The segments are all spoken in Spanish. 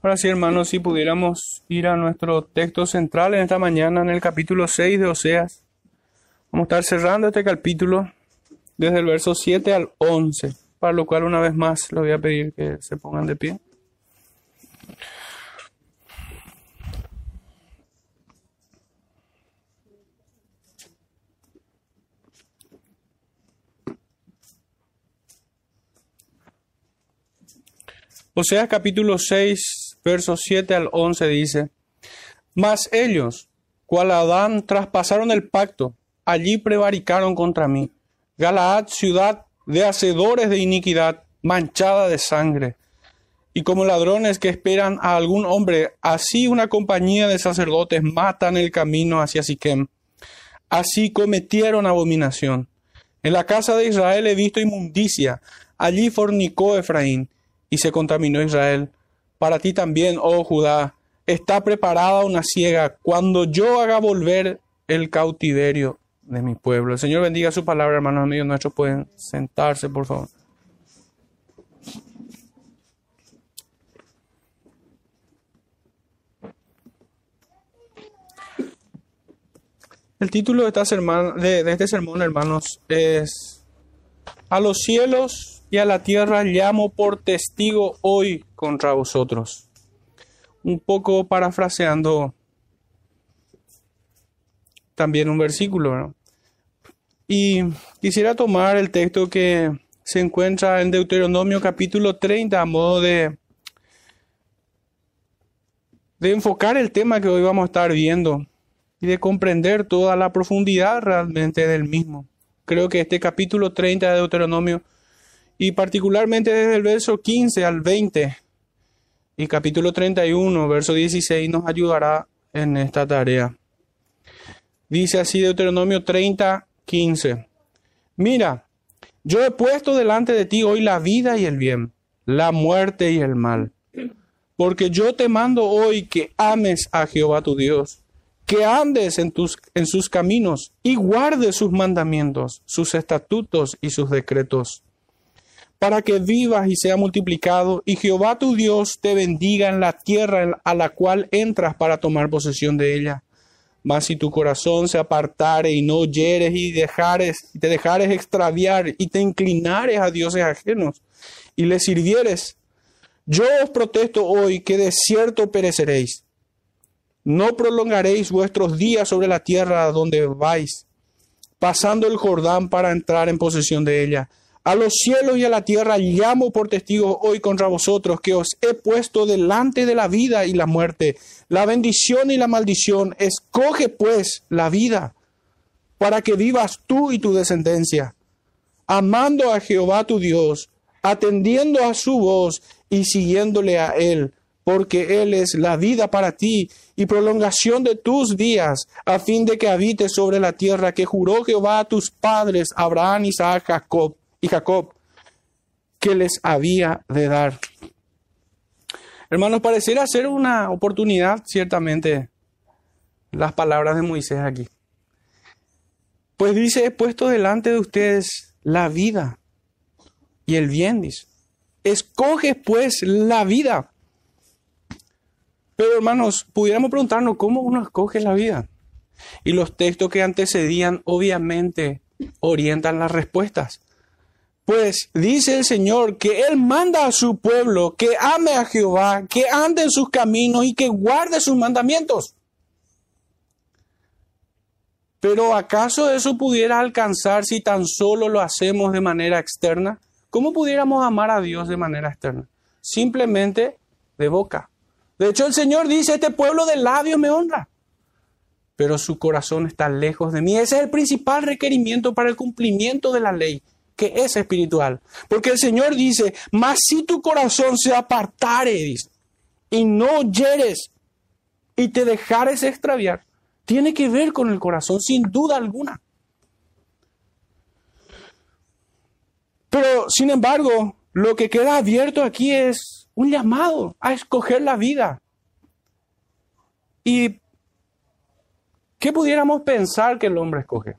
Ahora sí, hermanos, si pudiéramos ir a nuestro texto central en esta mañana, en el capítulo 6 de Oseas. Vamos a estar cerrando este capítulo desde el verso 7 al 11, para lo cual una vez más le voy a pedir que se pongan de pie. Oseas capítulo 6, versos 7 al 11 dice, Mas ellos, cual Adán, traspasaron el pacto, allí prevaricaron contra mí. Galaad, ciudad de hacedores de iniquidad, manchada de sangre. Y como ladrones que esperan a algún hombre, así una compañía de sacerdotes matan el camino hacia Siquem. Así cometieron abominación. En la casa de Israel he visto inmundicia, allí fornicó Efraín y se contaminó Israel. Para ti también, oh Judá, está preparada una ciega cuando yo haga volver el cautiverio de mi pueblo. El Señor bendiga su palabra, hermanos míos nuestros. Pueden sentarse, por favor. El título de, esta de este sermón, hermanos, es A los cielos y a la tierra llamo por testigo hoy contra vosotros. Un poco parafraseando también un versículo. Y quisiera tomar el texto que se encuentra en Deuteronomio capítulo 30 a modo de, de enfocar el tema que hoy vamos a estar viendo y de comprender toda la profundidad realmente del mismo. Creo que este capítulo 30 de Deuteronomio y particularmente desde el verso 15 al 20 y capítulo 31, verso 16 nos ayudará en esta tarea. Dice así Deuteronomio 30, 15. Mira, yo he puesto delante de ti hoy la vida y el bien, la muerte y el mal. Porque yo te mando hoy que ames a Jehová tu Dios, que andes en, tus, en sus caminos y guardes sus mandamientos, sus estatutos y sus decretos para que vivas y sea multiplicado, y Jehová tu Dios te bendiga en la tierra a la cual entras para tomar posesión de ella. Mas si tu corazón se apartare y no oyeres y dejares, te dejares extraviar y te inclinares a dioses ajenos y les sirvieres, yo os protesto hoy que de cierto pereceréis. No prolongaréis vuestros días sobre la tierra donde vais, pasando el Jordán para entrar en posesión de ella a los cielos y a la tierra llamo por testigo hoy contra vosotros que os he puesto delante de la vida y la muerte, la bendición y la maldición. Escoge pues la vida para que vivas tú y tu descendencia, amando a Jehová tu Dios, atendiendo a su voz y siguiéndole a Él, porque Él es la vida para ti y prolongación de tus días, a fin de que habites sobre la tierra que juró Jehová a tus padres, Abraham, Isaac, Jacob y Jacob que les había de dar. Hermanos, pareciera ser una oportunidad, ciertamente, las palabras de Moisés aquí. Pues dice, he puesto delante de ustedes la vida y el bien, dice. Escoge pues la vida. Pero hermanos, pudiéramos preguntarnos cómo uno escoge la vida. Y los textos que antecedían obviamente orientan las respuestas. Pues dice el Señor que Él manda a su pueblo que ame a Jehová, que ande en sus caminos y que guarde sus mandamientos. Pero ¿acaso eso pudiera alcanzar si tan solo lo hacemos de manera externa? ¿Cómo pudiéramos amar a Dios de manera externa? Simplemente de boca. De hecho, el Señor dice, este pueblo de labios me honra, pero su corazón está lejos de mí. Ese es el principal requerimiento para el cumplimiento de la ley que es espiritual. Porque el Señor dice, mas si tu corazón se apartare, y no oyeres y te dejares extraviar, tiene que ver con el corazón, sin duda alguna. Pero, sin embargo, lo que queda abierto aquí es un llamado a escoger la vida. ¿Y qué pudiéramos pensar que el hombre escoge?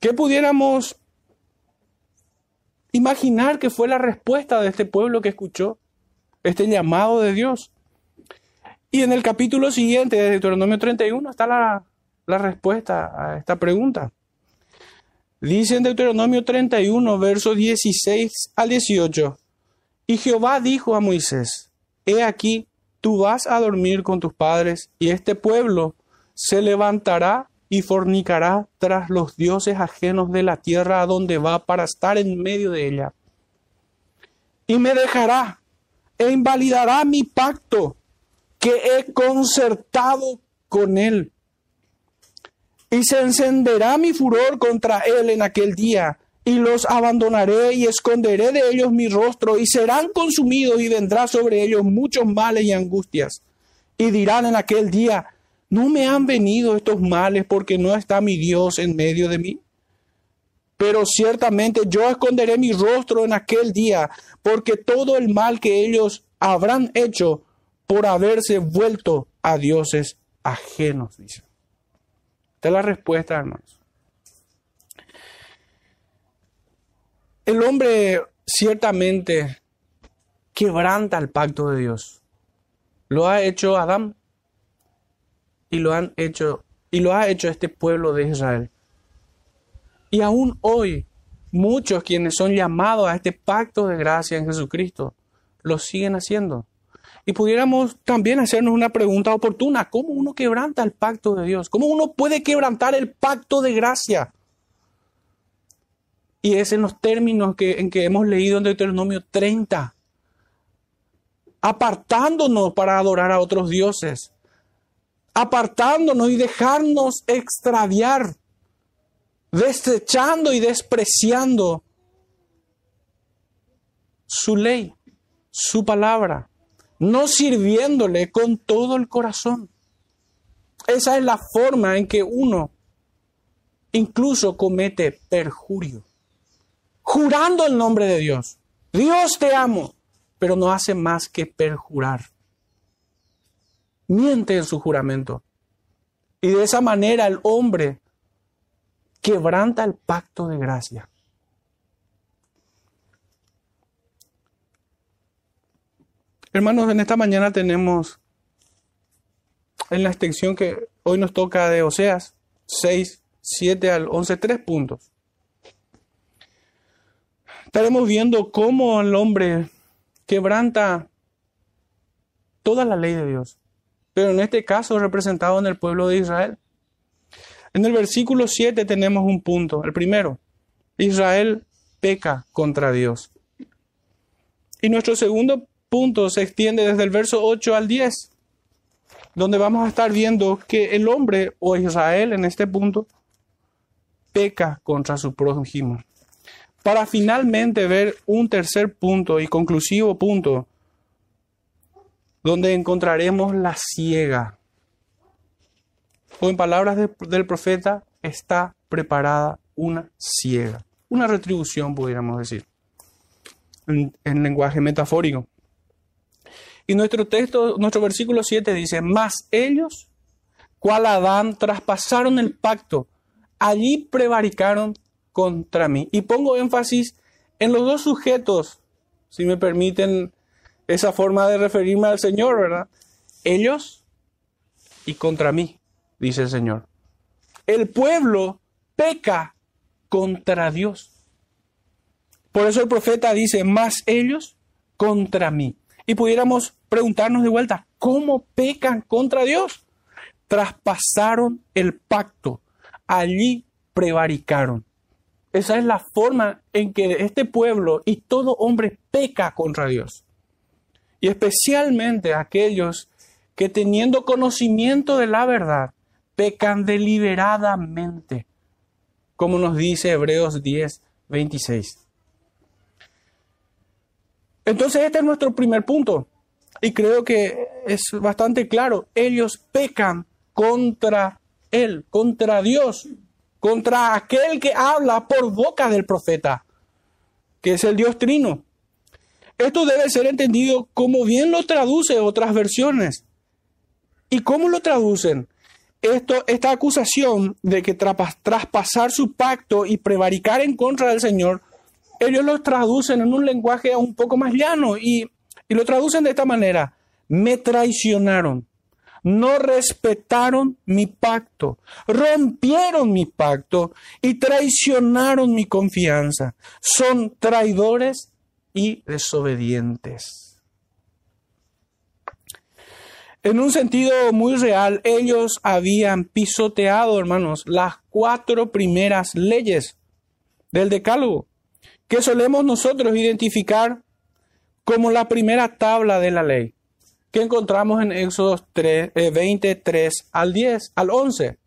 ¿Qué pudiéramos imaginar que fue la respuesta de este pueblo que escuchó este llamado de Dios. Y en el capítulo siguiente de Deuteronomio 31 está la, la respuesta a esta pregunta. Dice en Deuteronomio 31, versos 16 al 18, y Jehová dijo a Moisés, He aquí, tú vas a dormir con tus padres, y este pueblo se levantará y fornicará tras los dioses ajenos de la tierra a donde va para estar en medio de ella. Y me dejará e invalidará mi pacto que he concertado con él. Y se encenderá mi furor contra él en aquel día, y los abandonaré y esconderé de ellos mi rostro, y serán consumidos y vendrá sobre ellos muchos males y angustias. Y dirán en aquel día, ¿no me han venido estos males porque no está mi Dios en medio de mí? Pero ciertamente yo esconderé mi rostro en aquel día, porque todo el mal que ellos habrán hecho por haberse vuelto a dioses ajenos, dice. Esta es la respuesta, hermanos. El hombre ciertamente quebranta el pacto de Dios. Lo ha hecho Adán y lo han hecho y lo ha hecho este pueblo de Israel. Y aún hoy muchos quienes son llamados a este pacto de gracia en Jesucristo lo siguen haciendo. Y pudiéramos también hacernos una pregunta oportuna, ¿cómo uno quebranta el pacto de Dios? ¿Cómo uno puede quebrantar el pacto de gracia? Y es en los términos que, en que hemos leído en Deuteronomio 30, apartándonos para adorar a otros dioses, apartándonos y dejarnos extraviar, desechando y despreciando su ley, su palabra, no sirviéndole con todo el corazón. Esa es la forma en que uno incluso comete perjurio, jurando el nombre de Dios. Dios te amo, pero no hace más que perjurar miente en su juramento. Y de esa manera el hombre quebranta el pacto de gracia. Hermanos, en esta mañana tenemos en la extensión que hoy nos toca de Oseas 6, 7 al 11, tres puntos. Estaremos viendo cómo el hombre quebranta toda la ley de Dios pero en este caso representado en el pueblo de Israel. En el versículo 7 tenemos un punto. El primero, Israel peca contra Dios. Y nuestro segundo punto se extiende desde el verso 8 al 10, donde vamos a estar viendo que el hombre o Israel en este punto peca contra su prójimo. Para finalmente ver un tercer punto y conclusivo punto donde encontraremos la ciega. O en palabras del profeta, está preparada una ciega. Una retribución, pudiéramos decir, en, en lenguaje metafórico. Y nuestro texto, nuestro versículo 7 dice, mas ellos, cual Adán, traspasaron el pacto, allí prevaricaron contra mí. Y pongo énfasis en los dos sujetos, si me permiten esa forma de referirme al Señor, ¿verdad? Ellos y contra mí, dice el Señor. El pueblo peca contra Dios. Por eso el profeta dice, más ellos contra mí. Y pudiéramos preguntarnos de vuelta, ¿cómo pecan contra Dios? Traspasaron el pacto, allí prevaricaron. Esa es la forma en que este pueblo y todo hombre peca contra Dios y especialmente aquellos que teniendo conocimiento de la verdad, pecan deliberadamente, como nos dice Hebreos 10, 26. Entonces este es nuestro primer punto y creo que es bastante claro. Ellos pecan contra Él, contra Dios, contra aquel que habla por boca del profeta, que es el Dios trino. Esto debe ser entendido como bien lo traduce otras versiones. ¿Y cómo lo traducen? Esto, esta acusación de que traspasar su pacto y prevaricar en contra del Señor, ellos lo traducen en un lenguaje un poco más llano y lo traducen de esta manera. Me traicionaron, no respetaron mi pacto, rompieron mi pacto y traicionaron mi confianza. Son traidores y desobedientes. En un sentido muy real, ellos habían pisoteado, hermanos, las cuatro primeras leyes del Decálogo, que solemos nosotros identificar como la primera tabla de la ley, que encontramos en Éxodo 3, 23 al 10, al 11.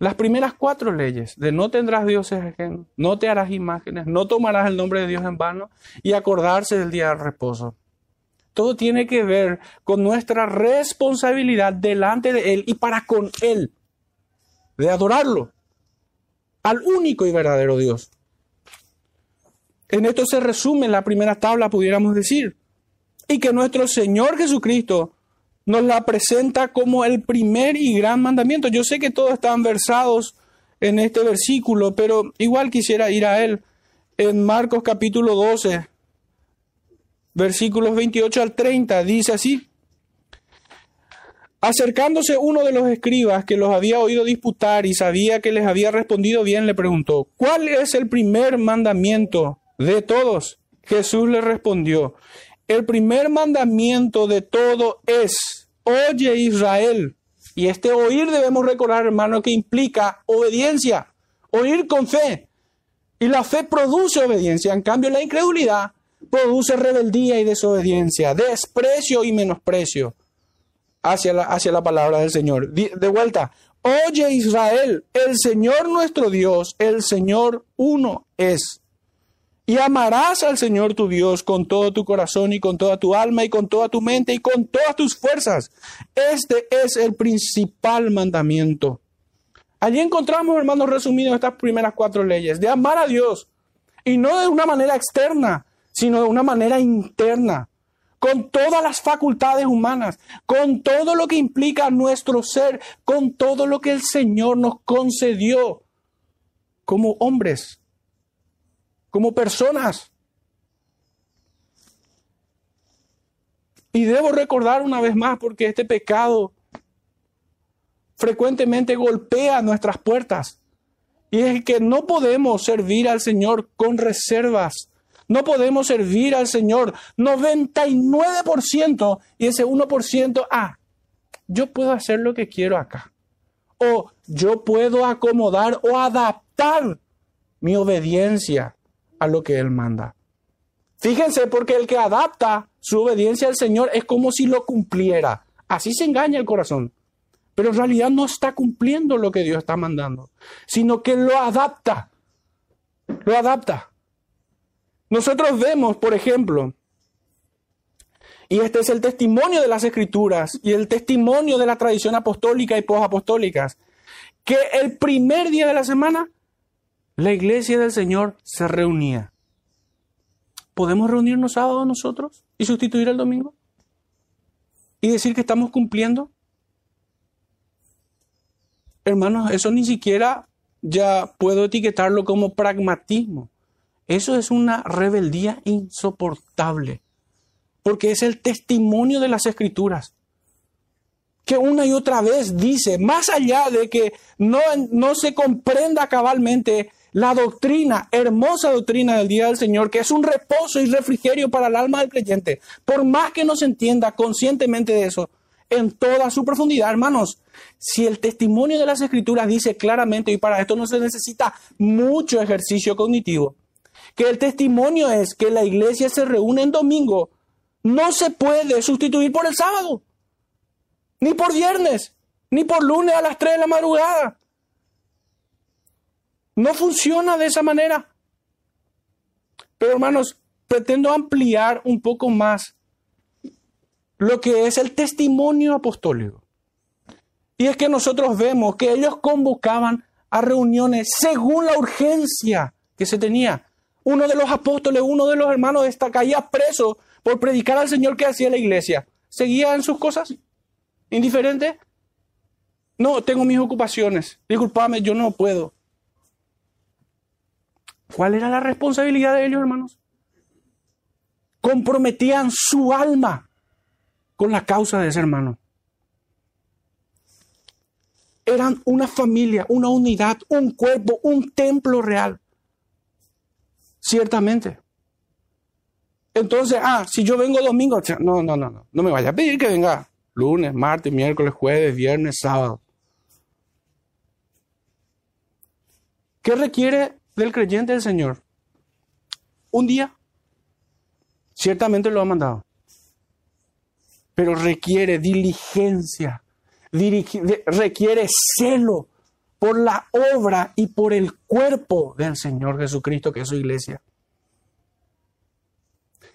Las primeras cuatro leyes de no tendrás dioses ajenos, no te harás imágenes, no tomarás el nombre de Dios en vano y acordarse del día del reposo. Todo tiene que ver con nuestra responsabilidad delante de Él y para con Él, de adorarlo, al único y verdadero Dios. En esto se resume la primera tabla, pudiéramos decir, y que nuestro Señor Jesucristo nos la presenta como el primer y gran mandamiento. Yo sé que todos están versados en este versículo, pero igual quisiera ir a él. En Marcos capítulo 12, versículos 28 al 30, dice así. Acercándose uno de los escribas que los había oído disputar y sabía que les había respondido bien, le preguntó, ¿cuál es el primer mandamiento de todos? Jesús le respondió, el primer mandamiento de todo es, oye Israel. Y este oír debemos recordar, hermano, que implica obediencia, oír con fe. Y la fe produce obediencia, en cambio la incredulidad produce rebeldía y desobediencia, desprecio y menosprecio hacia la, hacia la palabra del Señor. De vuelta, oye Israel, el Señor nuestro Dios, el Señor uno es. Y amarás al Señor tu Dios con todo tu corazón y con toda tu alma y con toda tu mente y con todas tus fuerzas. Este es el principal mandamiento. Allí encontramos, hermanos, resumidos estas primeras cuatro leyes, de amar a Dios. Y no de una manera externa, sino de una manera interna, con todas las facultades humanas, con todo lo que implica nuestro ser, con todo lo que el Señor nos concedió como hombres, como personas. Y debo recordar una vez más, porque este pecado frecuentemente golpea nuestras puertas. Y es que no podemos servir al Señor con reservas no podemos servir al Señor 99% y ese 1%, ah, yo puedo hacer lo que quiero acá. O yo puedo acomodar o adaptar mi obediencia a lo que Él manda. Fíjense, porque el que adapta su obediencia al Señor es como si lo cumpliera. Así se engaña el corazón. Pero en realidad no está cumpliendo lo que Dios está mandando, sino que lo adapta. Lo adapta. Nosotros vemos, por ejemplo, y este es el testimonio de las escrituras y el testimonio de la tradición apostólica y posapostólicas, que el primer día de la semana la iglesia del Señor se reunía. ¿Podemos reunirnos sábado nosotros y sustituir el domingo? ¿Y decir que estamos cumpliendo? Hermanos, eso ni siquiera ya puedo etiquetarlo como pragmatismo. Eso es una rebeldía insoportable, porque es el testimonio de las escrituras, que una y otra vez dice, más allá de que no, no se comprenda cabalmente la doctrina, hermosa doctrina del día del Señor, que es un reposo y refrigerio para el alma del creyente, por más que no se entienda conscientemente de eso, en toda su profundidad, hermanos. Si el testimonio de las escrituras dice claramente, y para esto no se necesita mucho ejercicio cognitivo, que el testimonio es que la iglesia se reúne en domingo, no se puede sustituir por el sábado, ni por viernes, ni por lunes a las 3 de la madrugada. No funciona de esa manera. Pero hermanos, pretendo ampliar un poco más lo que es el testimonio apostólico. Y es que nosotros vemos que ellos convocaban a reuniones según la urgencia que se tenía. Uno de los apóstoles, uno de los hermanos esta caía preso por predicar al Señor que hacía la iglesia. ¿Seguía en sus cosas? ¿Indiferente? No, tengo mis ocupaciones. Disculpame, yo no puedo. ¿Cuál era la responsabilidad de ellos, hermanos? Comprometían su alma con la causa de ese hermano. eran una familia, una unidad, un cuerpo, un templo real. Ciertamente. Entonces, ah, si yo vengo domingo, no, no, no, no, no me vaya a pedir que venga lunes, martes, miércoles, jueves, viernes, sábado. ¿Qué requiere del creyente del Señor? Un día. Ciertamente lo ha mandado. Pero requiere diligencia, requiere celo por la obra y por el cuerpo del Señor Jesucristo, que es su iglesia.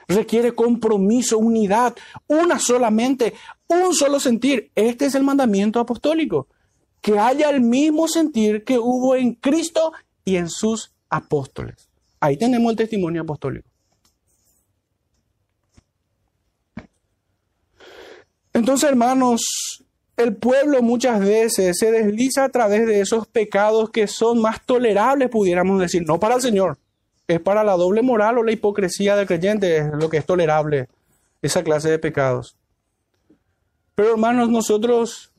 Requiere compromiso, unidad, una solamente, un solo sentir. Este es el mandamiento apostólico que haya el mismo sentir que hubo en Cristo y en sus apóstoles. Ahí tenemos el testimonio apostólico. Entonces, hermanos, el pueblo muchas veces se desliza a través de esos pecados que son más tolerables, pudiéramos decir, no para el Señor, es para la doble moral o la hipocresía del creyente, es lo que es tolerable, esa clase de pecados. Pero hermanos, nosotros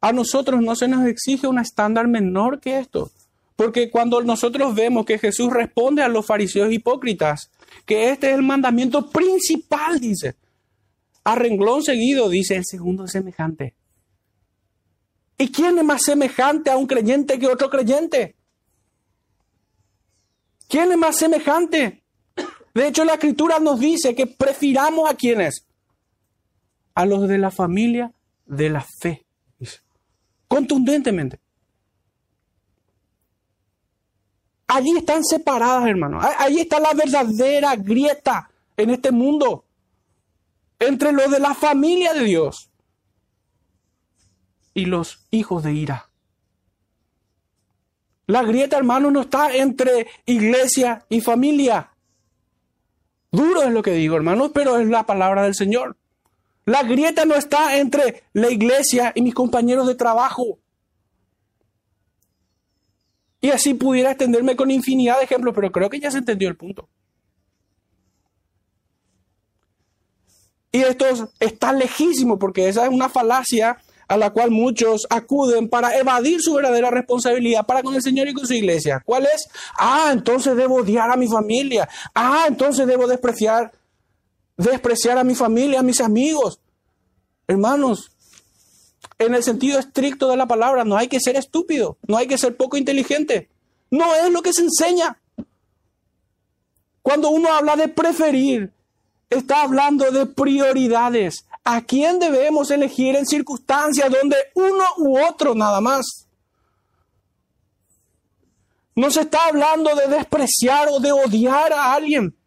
a nosotros no se nos exige un estándar menor que esto. Porque cuando nosotros vemos que Jesús responde a los fariseos hipócritas, que este es el mandamiento principal, dice, a renglón seguido, dice, el segundo es semejante. ¿Y quién es más semejante a un creyente que otro creyente? ¿Quién es más semejante? De hecho, la escritura nos dice que prefiramos a quienes? A los de la familia de la fe contundentemente. Allí están separadas, hermanos. Allí está la verdadera grieta en este mundo entre los de la familia de Dios y los hijos de ira. La grieta, hermano, no está entre iglesia y familia. Duro es lo que digo, hermanos, pero es la palabra del Señor. La grieta no está entre la iglesia y mis compañeros de trabajo. Y así pudiera extenderme con infinidad de ejemplos, pero creo que ya se entendió el punto. Y esto está lejísimo porque esa es una falacia a la cual muchos acuden para evadir su verdadera responsabilidad para con el Señor y con su iglesia. ¿Cuál es? Ah, entonces debo odiar a mi familia. Ah, entonces debo despreciar despreciar a mi familia, a mis amigos. Hermanos, en el sentido estricto de la palabra, no hay que ser estúpido, no hay que ser poco inteligente. No es lo que se enseña. Cuando uno habla de preferir, está hablando de prioridades. ¿A quién debemos elegir en circunstancias donde uno u otro nada más? No se está hablando de despreciar o de odiar a alguien.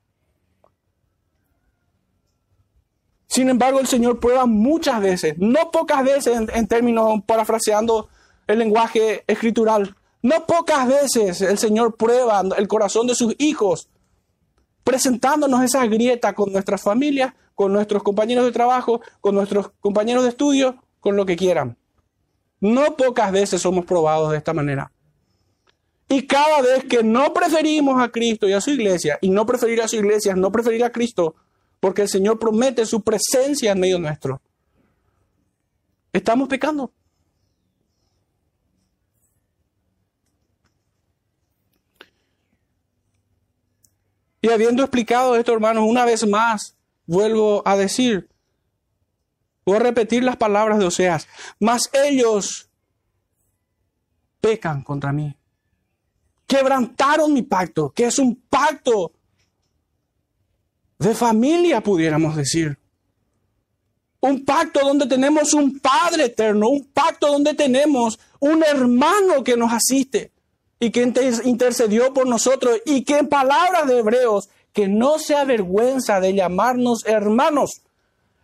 Sin embargo, el Señor prueba muchas veces, no pocas veces en, términos parafraseando el lenguaje escritural, no pocas veces el Señor prueba el corazón de sus hijos, presentándonos esa grieta con nuestras familias, con nuestros compañeros de trabajo, con nuestros compañeros de estudio, con lo que quieran. No pocas veces somos probados de esta manera. Y cada vez que no preferimos a Cristo y a su iglesia, y no preferir a su iglesia, no preferir a Cristo, porque el Señor promete su presencia en medio nuestro. Estamos pecando. Y habiendo explicado esto, hermanos, una vez más, vuelvo a decir, voy a repetir las palabras de Oseas, mas ellos pecan contra mí. Quebrantaron mi pacto, que es un pacto de familia, pudiéramos decir. Un pacto donde tenemos un Padre eterno, un pacto donde tenemos un hermano que nos asiste y que intercedió por nosotros y que en palabras de Hebreos, que no se avergüenza de llamarnos hermanos.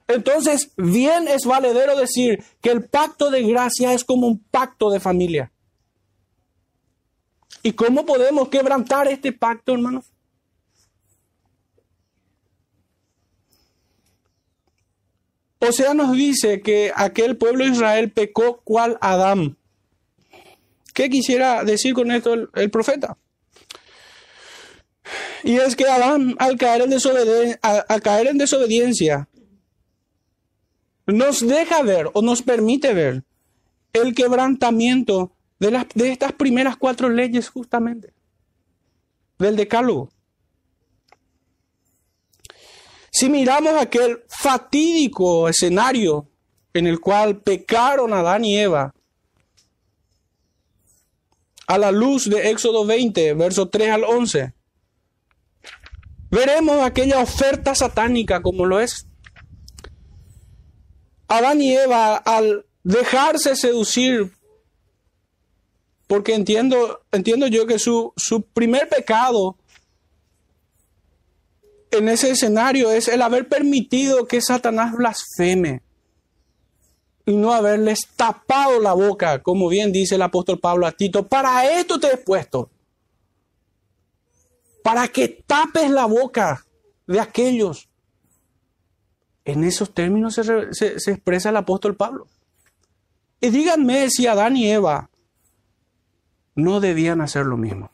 Entonces, bien es valedero decir que el pacto de gracia es como un pacto de familia. ¿Y cómo podemos quebrantar este pacto, hermanos? O sea, nos dice que aquel pueblo de Israel pecó cual Adán. ¿Qué quisiera decir con esto el, profeta? Y es que Adán, al caer, en al caer en desobediencia, nos deja ver o nos permite ver el quebrantamiento de, las, de estas primeras cuatro leyes justamente, del decálogo. Si miramos aquel fatídico escenario en el cual pecaron Adán y Eva, a la luz de Éxodo 20, versos 3 al 11, veremos aquella oferta satánica como lo es. Adán y Eva, al dejarse seducir, porque entiendo, entiendo yo que su, su primer pecado en ese escenario es el haber permitido que Satanás blasfeme y no haberles tapado la boca, como bien dice el apóstol Pablo a Tito, para esto te he puesto, para que tapes la boca de aquellos. En esos términos se, expresa el apóstol Pablo. Y díganme si Adán y Eva no debían hacer lo mismo.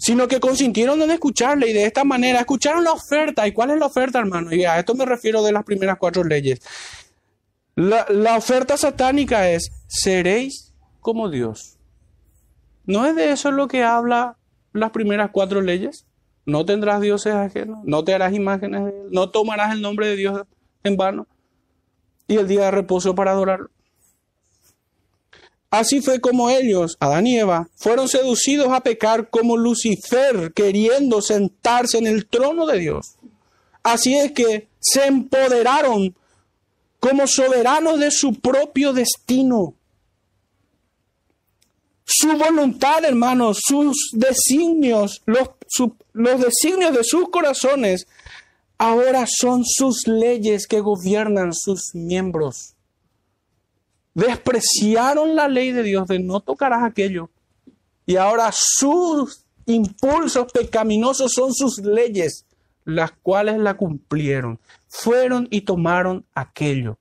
Sino que consintieron en escucharle y de esta manera escucharon la oferta. ¿Y cuál es la oferta, hermano? Y a esto me refiero de las primeras cuatro leyes. La, la oferta satánica es, seréis como Dios. ¿No es de eso lo que habla las primeras cuatro leyes? No tendrás dioses ajenos, no te harás imágenes de él, no tomarás el nombre de Dios en vano y el día de reposo para adorarlo. Así fue como ellos, Adán y Eva, fueron seducidos a pecar como Lucifer, queriendo sentarse en el trono de Dios. Así es que se empoderaron como soberanos de su propio destino. Su voluntad, hermanos, sus designios, los, los designios de sus corazones, ahora son sus leyes que gobiernan sus miembros despreciaron la ley de Dios de no tocarás aquello. Y ahora sus impulsos pecaminosos son sus leyes, las cuales la cumplieron. Fueron y tomaron aquello.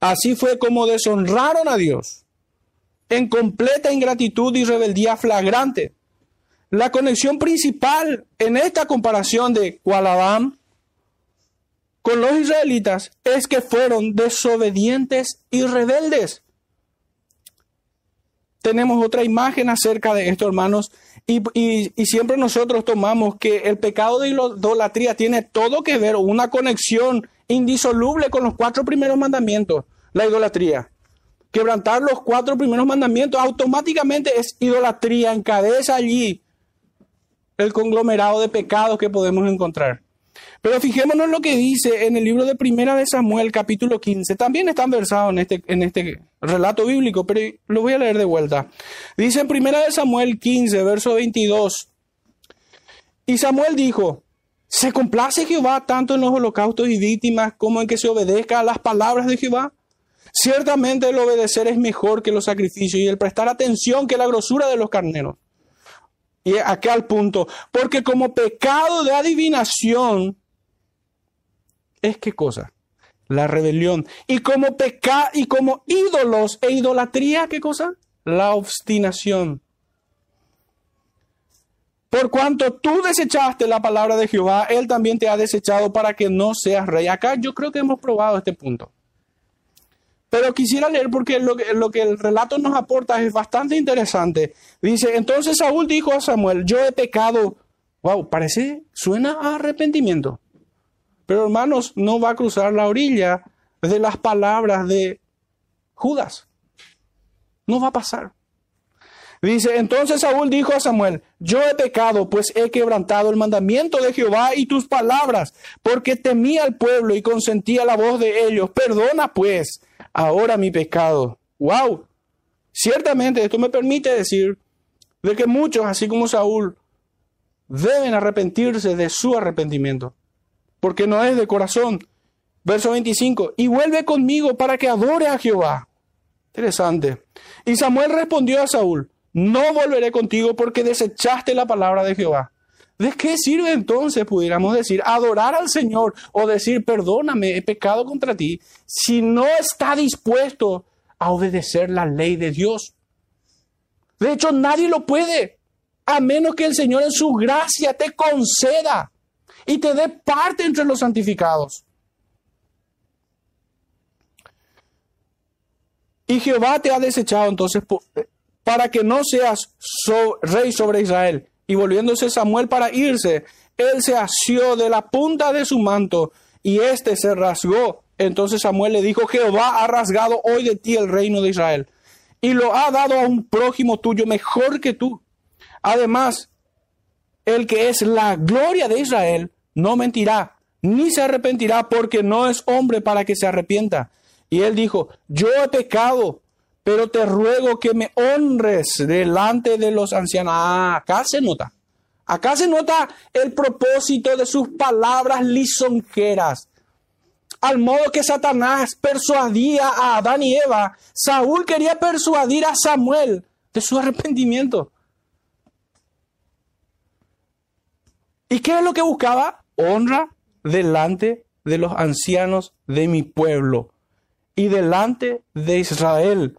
Así fue como deshonraron a Dios en completa ingratitud y rebeldía flagrante. La conexión principal en esta comparación de Cualabam con los israelitas es que fueron desobedientes y rebeldes. Tenemos otra imagen acerca de esto, hermanos, y, siempre nosotros tomamos que el pecado de idolatría tiene todo que ver, una conexión indisoluble con los cuatro primeros mandamientos, la idolatría. Quebrantar los cuatro primeros mandamientos automáticamente es idolatría, encabeza allí el conglomerado de pecados que podemos encontrar. Pero fijémonos lo que dice en el libro de Primera de Samuel, capítulo 15. También está versado en este, en este relato bíblico, pero lo voy a leer de vuelta. Dice en Primera de Samuel 15, verso 22. Y Samuel dijo, ¿se complace Jehová tanto en los holocaustos y víctimas como en que se obedezca a las palabras de Jehová? Ciertamente el obedecer es mejor que los sacrificios y el prestar atención que la grosura de los carneros. Y acá al punto, porque como pecado de adivinación es qué cosa? La rebelión. Y como pecado y como ídolos e idolatría, ¿qué cosa? La obstinación. Por cuanto tú desechaste la palabra de Jehová, Él también te ha desechado para que no seas rey. Acá yo creo que hemos probado este punto. Pero quisiera leer porque lo que, el relato nos aporta es bastante interesante. Dice, entonces Saúl dijo a Samuel, yo he pecado. Wow, parece, suena a arrepentimiento. Pero hermanos, no va a cruzar la orilla de las palabras de Judas. No va a pasar. Dice, entonces Saúl dijo a Samuel, yo he pecado, pues he quebrantado el mandamiento de Jehová y tus palabras, porque temía al pueblo y consentía la voz de ellos. Perdona pues ahora mi pecado. ¡Wow! Ciertamente esto me permite decir de que muchos, así como Saúl, deben arrepentirse de su arrepentimiento porque no es de corazón. Verso 25, y vuelve conmigo para que adore a Jehová. Interesante. Y Samuel respondió a Saúl, no volveré contigo porque desechaste la palabra de Jehová. ¿De qué sirve entonces, pudiéramos decir, adorar al Señor o decir, perdóname, he pecado contra ti, si no está dispuesto a obedecer la ley de Dios? De hecho, nadie lo puede, a menos que el Señor en su gracia te conceda y te dé parte entre los santificados. Y Jehová te ha desechado entonces para que no seas rey sobre Israel. Y volviéndose Samuel para irse, él se asió de la punta de su manto y éste se rasgó. Entonces Samuel le dijo, Jehová ha rasgado hoy de ti el reino de Israel y lo ha dado a un prójimo tuyo mejor que tú. Además, el que es la gloria de Israel no mentirá, ni se arrepentirá, porque no es hombre para que se arrepienta. Y él dijo, yo he pecado, pero te ruego que me honres delante de los ancianos. Acá se nota. Acá se nota el propósito de sus palabras lisonjeras. Al modo que Satanás persuadía a Adán y Eva, Saúl quería persuadir a Samuel de su arrepentimiento. ¿Y qué es lo que buscaba? Honra delante de los ancianos de mi pueblo y delante de Israel.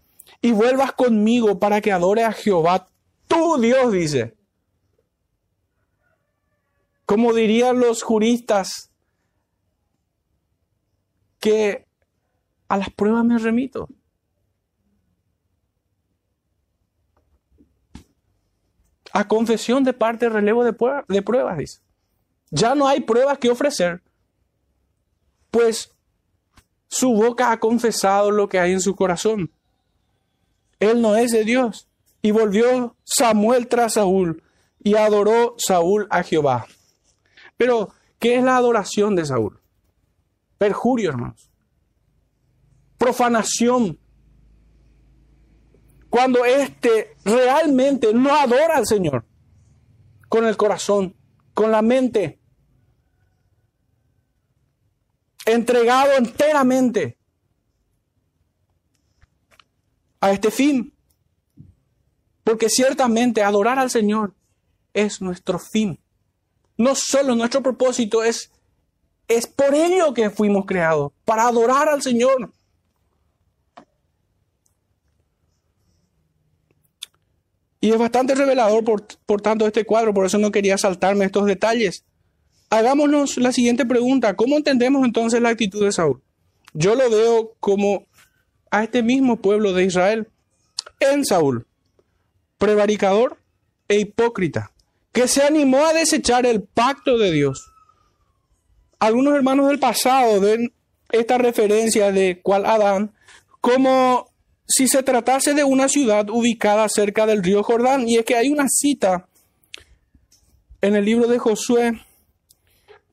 Y vuelvas conmigo para que adore a Jehová, tu Dios, dice. Como dirían los juristas, que a las pruebas me remito. A confesión de parte relevo de, de pruebas, dice. Ya no hay pruebas que ofrecer, pues su boca ha confesado lo que hay en su corazón. Él no es de Dios. Y volvió Samuel tras Saúl y adoró Saúl a Jehová. Pero, ¿qué es la adoración de Saúl? Perjurio, hermanos. Profanación. Cuando éste realmente no adora al Señor con el corazón, con la mente, entregado enteramente a este fin. Porque ciertamente adorar al Señor es nuestro fin. No solo nuestro propósito es, es por ello que fuimos creados, para adorar al Señor. Y es bastante revelador, por, por tanto, este cuadro, por eso no quería saltarme estos detalles. Hagámonos la siguiente pregunta. ¿Cómo entendemos entonces la actitud de Saúl? Yo lo veo como a este mismo pueblo de Israel en Saúl, prevaricador e hipócrita, que se animó a desechar el pacto de Dios. Algunos hermanos del pasado ven esta referencia de cual Adán como si se tratase de una ciudad ubicada cerca del río Jordán. Y es que hay una cita en el libro de Josué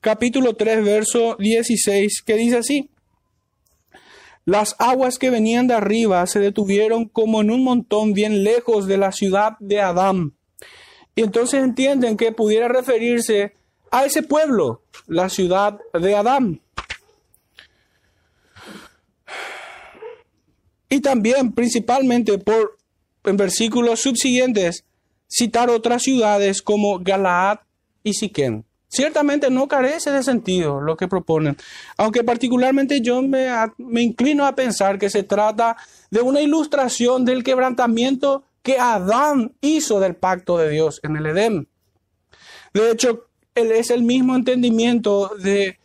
capítulo 3, verso 16, que dice así. Las aguas que venían de arriba se detuvieron como en un montón bien lejos de la ciudad de Adán. Y entonces entienden que pudiera referirse a ese pueblo, la ciudad de Adán. Y también, principalmente por en versículos subsiguientes, citar otras ciudades como Galaad y Siquén. Ciertamente no carece de sentido lo que proponen, aunque particularmente yo me, me, inclino a pensar que se trata de una ilustración del quebrantamiento que Adán hizo del pacto de Dios en el Edén. De hecho, es el mismo entendimiento de,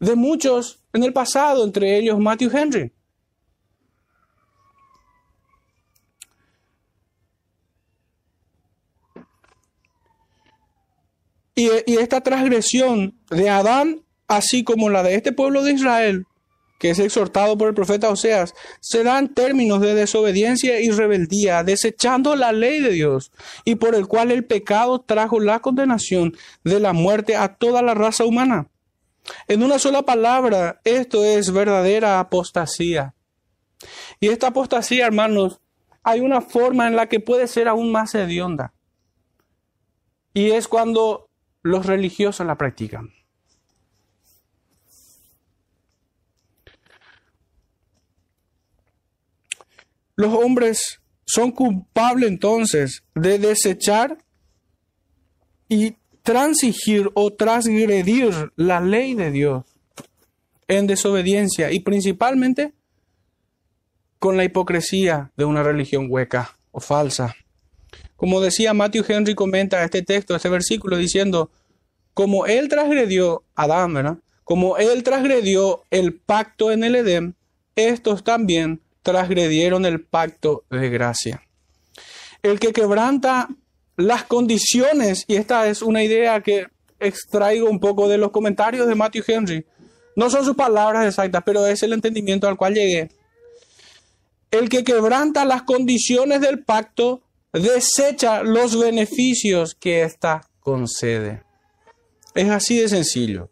de muchos en el pasado, entre ellos Matthew Henry. Y, esta transgresión de Adán, así como la de este pueblo de Israel, que es exhortado por el profeta Oseas, se dan términos de desobediencia y rebeldía, desechando la ley de Dios, y por el cual el pecado trajo la condenación de la muerte a toda la raza humana. En una sola palabra, esto es verdadera apostasía. Y esta apostasía, hermanos, hay una forma en la que puede ser aún más hedionda. Y es cuando los religiosos la practican. Los hombres son culpables entonces de desechar y transigir o transgredir la ley de Dios en desobediencia y principalmente con la hipocresía de una religión hueca o falsa. Como decía Matthew Henry comenta este texto, este versículo, diciendo, como él transgredió, Adán, ¿verdad? Como él transgredió el pacto en el Edén, estos también transgredieron el pacto de gracia. El que quebranta las condiciones, y esta es una idea que extraigo un poco de los comentarios de Matthew Henry, no son sus palabras exactas, pero es el entendimiento al cual llegué. El que quebranta las condiciones del pacto desecha los beneficios que ésta concede. Es así de sencillo.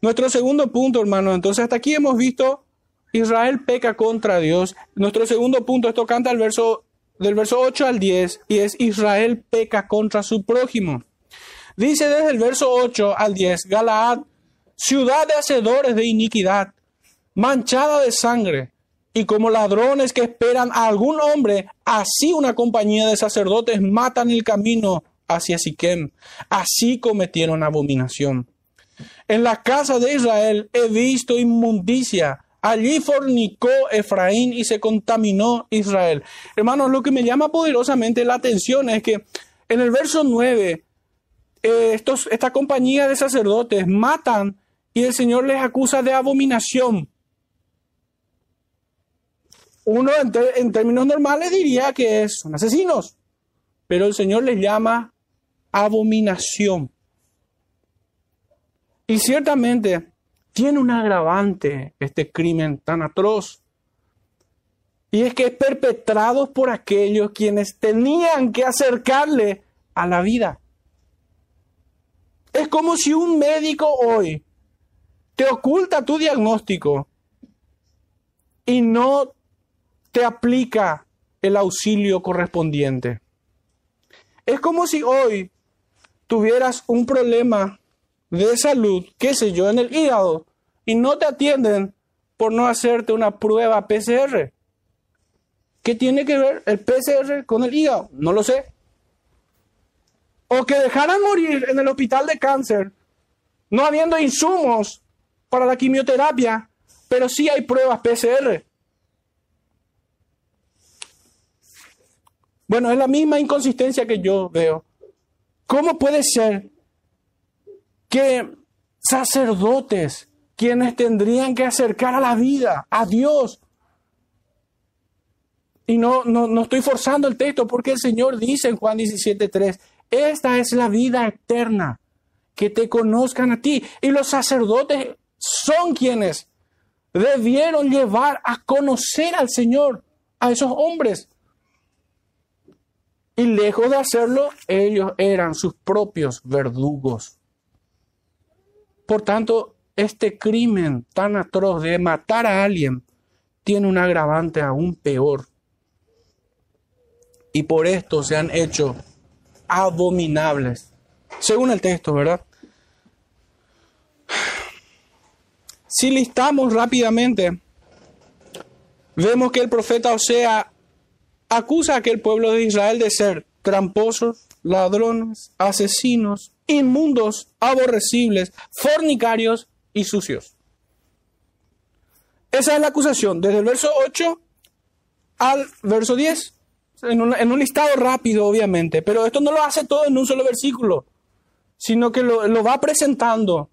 Nuestro segundo punto, hermano, entonces hasta aquí hemos visto Israel peca contra Dios. Nuestro segundo punto, esto canta el verso del verso 8 al 10 y es Israel peca contra su prójimo. Dice desde el verso 8 al 10, Galaad, ciudad de hacedores de iniquidad, manchada de sangre, y como ladrones que esperan a algún hombre, así una compañía de sacerdotes matan el camino hacia Siquem. Así cometieron abominación. En la casa de Israel he visto inmundicia. Allí fornicó Efraín y se contaminó Israel. Hermanos, lo que me llama poderosamente la atención es que en el verso 9, eh, estos, esta compañía de sacerdotes matan y el Señor les acusa de abominación. Uno en, términos normales diría que son asesinos, pero el Señor les llama abominación. Y ciertamente tiene un agravante este crimen tan atroz. Y es que es perpetrado por aquellos quienes tenían que acercarle a la vida. Es como si un médico hoy te oculta tu diagnóstico y no te aplica el auxilio correspondiente. Es como si hoy tuvieras un problema de salud, qué sé yo, en el hígado, y no te atienden por no hacerte una prueba PCR. ¿Qué tiene que ver el PCR con el hígado? No lo sé. O que dejaran morir en el hospital de cáncer, no habiendo insumos para la quimioterapia, pero sí hay pruebas PCR. Bueno, es la misma inconsistencia que yo veo. ¿Cómo puede ser que sacerdotes, quienes tendrían que acercar a la vida, a Dios, y no, no, no estoy forzando el texto porque el Señor dice en Juan 17.3, esta es la vida eterna, que te conozcan a ti. Y los sacerdotes son quienes debieron llevar a conocer al Señor, a esos hombres. Y lejos de hacerlo, ellos eran sus propios verdugos. Por tanto, este crimen tan atroz de matar a alguien tiene un agravante aún peor. Y por esto se han hecho abominables. Según el texto, ¿verdad? Si listamos rápidamente, vemos que el profeta Osea acusa a aquel pueblo de Israel de ser tramposos, ladrones, asesinos, inmundos, aborrecibles, fornicarios y sucios. Esa es la acusación, desde el verso 8 al verso 10, en un, listado rápido, obviamente, pero esto no lo hace todo en un solo versículo, sino que lo, lo va presentando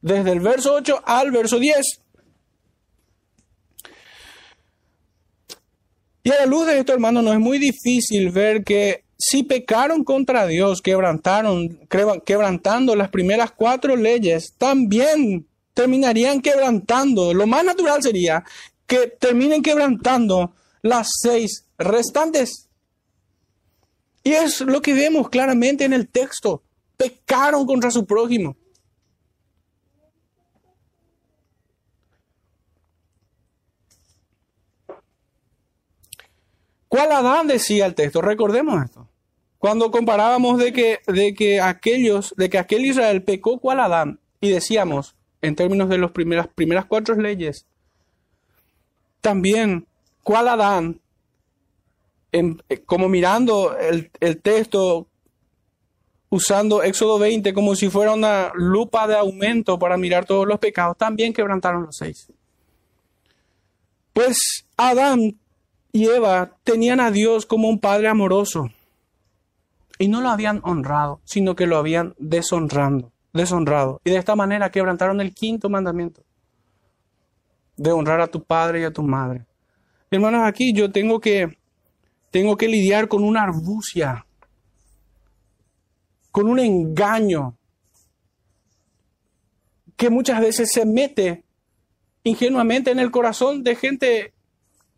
desde el verso 8 al verso 10. Y a la luz de esto, hermano, no es muy difícil ver que si pecaron contra Dios, quebrantaron, quebrantando las primeras cuatro leyes, también terminarían quebrantando. Lo más natural sería que terminen quebrantando las seis restantes. Y es lo que vemos claramente en el texto. Pecaron contra su prójimo. ¿Cuál Adán decía el texto? Recordemos esto. Cuando comparábamos de que, de que aquellos, de que aquel Israel pecó cuál Adán, y decíamos, en términos de las primeras, primeras cuatro leyes, también cuál Adán, eh, como mirando el, el texto, usando Éxodo 20 como si fuera una lupa de aumento para mirar todos los pecados, también quebrantaron los seis. Pues Adán y Eva tenían a Dios como un padre amoroso. Y no lo habían honrado, sino que lo habían deshonrando, deshonrado. Y de esta manera quebrantaron el quinto mandamiento de honrar a tu padre y a tu madre. Hermanos, aquí yo tengo que tengo que lidiar con una arbucia, con un engaño que muchas veces se mete ingenuamente en el corazón de gente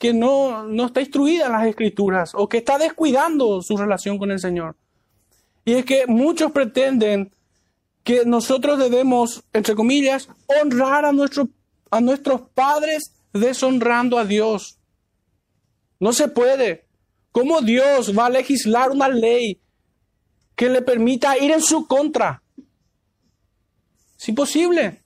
que no, no está instruida en las escrituras o que está descuidando su relación con el Señor. Y es que muchos pretenden que nosotros debemos, entre comillas, honrar a, nuestro, a nuestros padres deshonrando a Dios. No se puede. ¿Cómo Dios va a legislar una ley que le permita ir en su contra? Es imposible.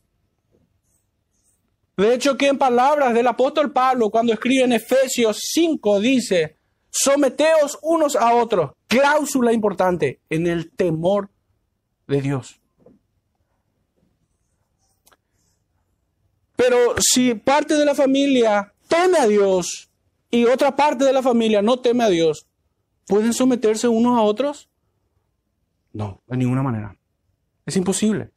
De hecho, que en palabras del apóstol Pablo, cuando escribe en Efesios 5, dice, someteos unos a otros, cláusula importante, en el temor de Dios. Pero si parte de la familia teme a Dios y otra parte de la familia no teme a Dios, ¿pueden someterse unos a otros? No, de ninguna manera. Es imposible.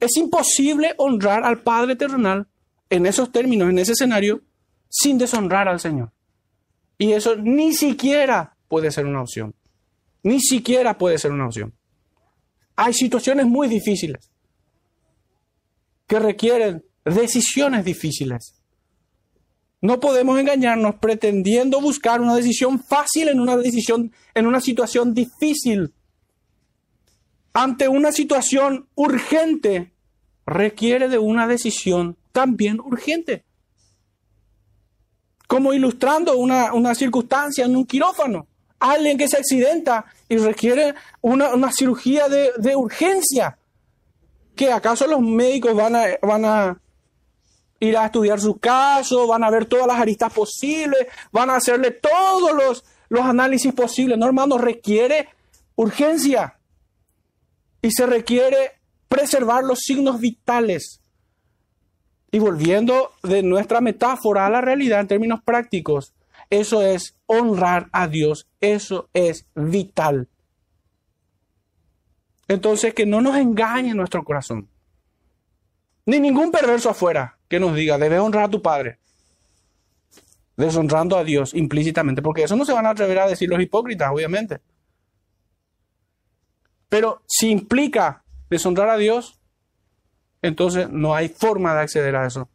Es imposible honrar al Padre terrenal en esos términos, en ese escenario, sin deshonrar al Señor. Y eso ni siquiera puede ser una opción. Ni siquiera puede ser una opción. Hay situaciones muy difíciles que requieren decisiones difíciles. No podemos engañarnos pretendiendo buscar una decisión fácil en una decisión en una situación difícil. Ante una situación urgente requiere de una decisión también urgente. Como ilustrando una, circunstancia en un quirófano. Alguien que se accidenta y requiere una, cirugía de, urgencia. ¿Que acaso los médicos van a, van a ir a estudiar su caso, van a ver todas las aristas posibles, van a hacerle todos los, los análisis posibles? No, hermano, requiere urgencia. Y se requiere preservar los signos vitales. Y volviendo de nuestra metáfora a la realidad en términos prácticos, eso es honrar a Dios, eso es vital. Entonces, que no nos engañe nuestro corazón. Ni ningún perverso afuera que nos diga, debes honrar a tu padre. Deshonrando a Dios implícitamente, porque eso no se van a atrever a decir los hipócritas, obviamente. Pero si implica deshonrar a Dios, entonces no hay forma de acceder a eso.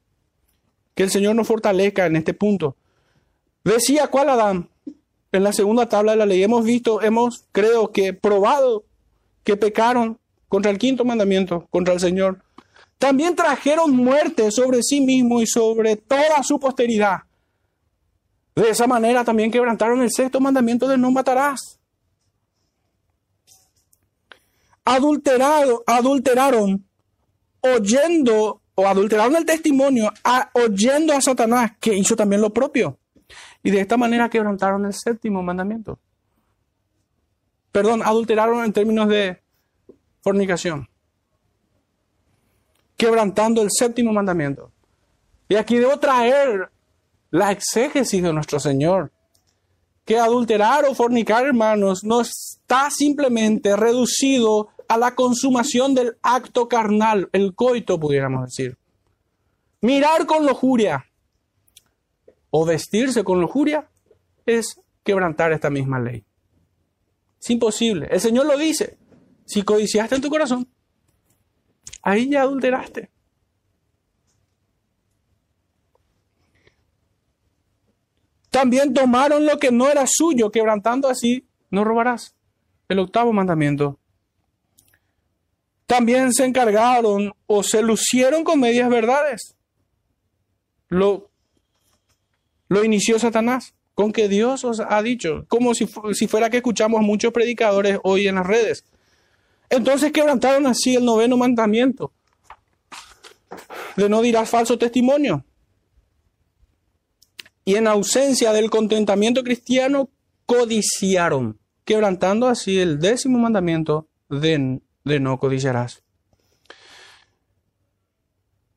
Que el Señor nos fortalezca en este punto. Decía cuál Adán. En la segunda tabla de la ley hemos visto, hemos, creo que, probado que pecaron contra el quinto mandamiento, contra el Señor. También trajeron muerte sobre sí mismo y sobre toda su posteridad. De esa manera también quebrantaron el sexto mandamiento de no matarás. Adulterado, adulteraron oyendo o adulteraron el testimonio, oyendo a Satanás, que hizo también lo propio. Y de esta manera quebrantaron el séptimo mandamiento. Perdón, adulteraron en términos de fornicación. Quebrantando el séptimo mandamiento. Y aquí debo traer la exégesis de nuestro Señor. Que adulterar o fornicar, hermanos, no está simplemente reducido a la consumación del acto carnal, el coito, pudiéramos decir. Mirar con lujuria o vestirse con lujuria es quebrantar esta misma ley. Es imposible. El Señor lo dice. Si codiciaste en tu corazón, ahí ya adulteraste. También tomaron lo que no era suyo, quebrantando así, no robarás. El octavo mandamiento también se encargaron o se lucieron con medias verdades. Lo, lo inició Satanás con que Dios os ha dicho, como si, si fuera que escuchamos muchos predicadores hoy en las redes. Entonces quebrantaron así el noveno mandamiento de no dirás falso testimonio. Y en ausencia del contentamiento cristiano, codiciaron, quebrantando así el décimo mandamiento de de no codiciarás.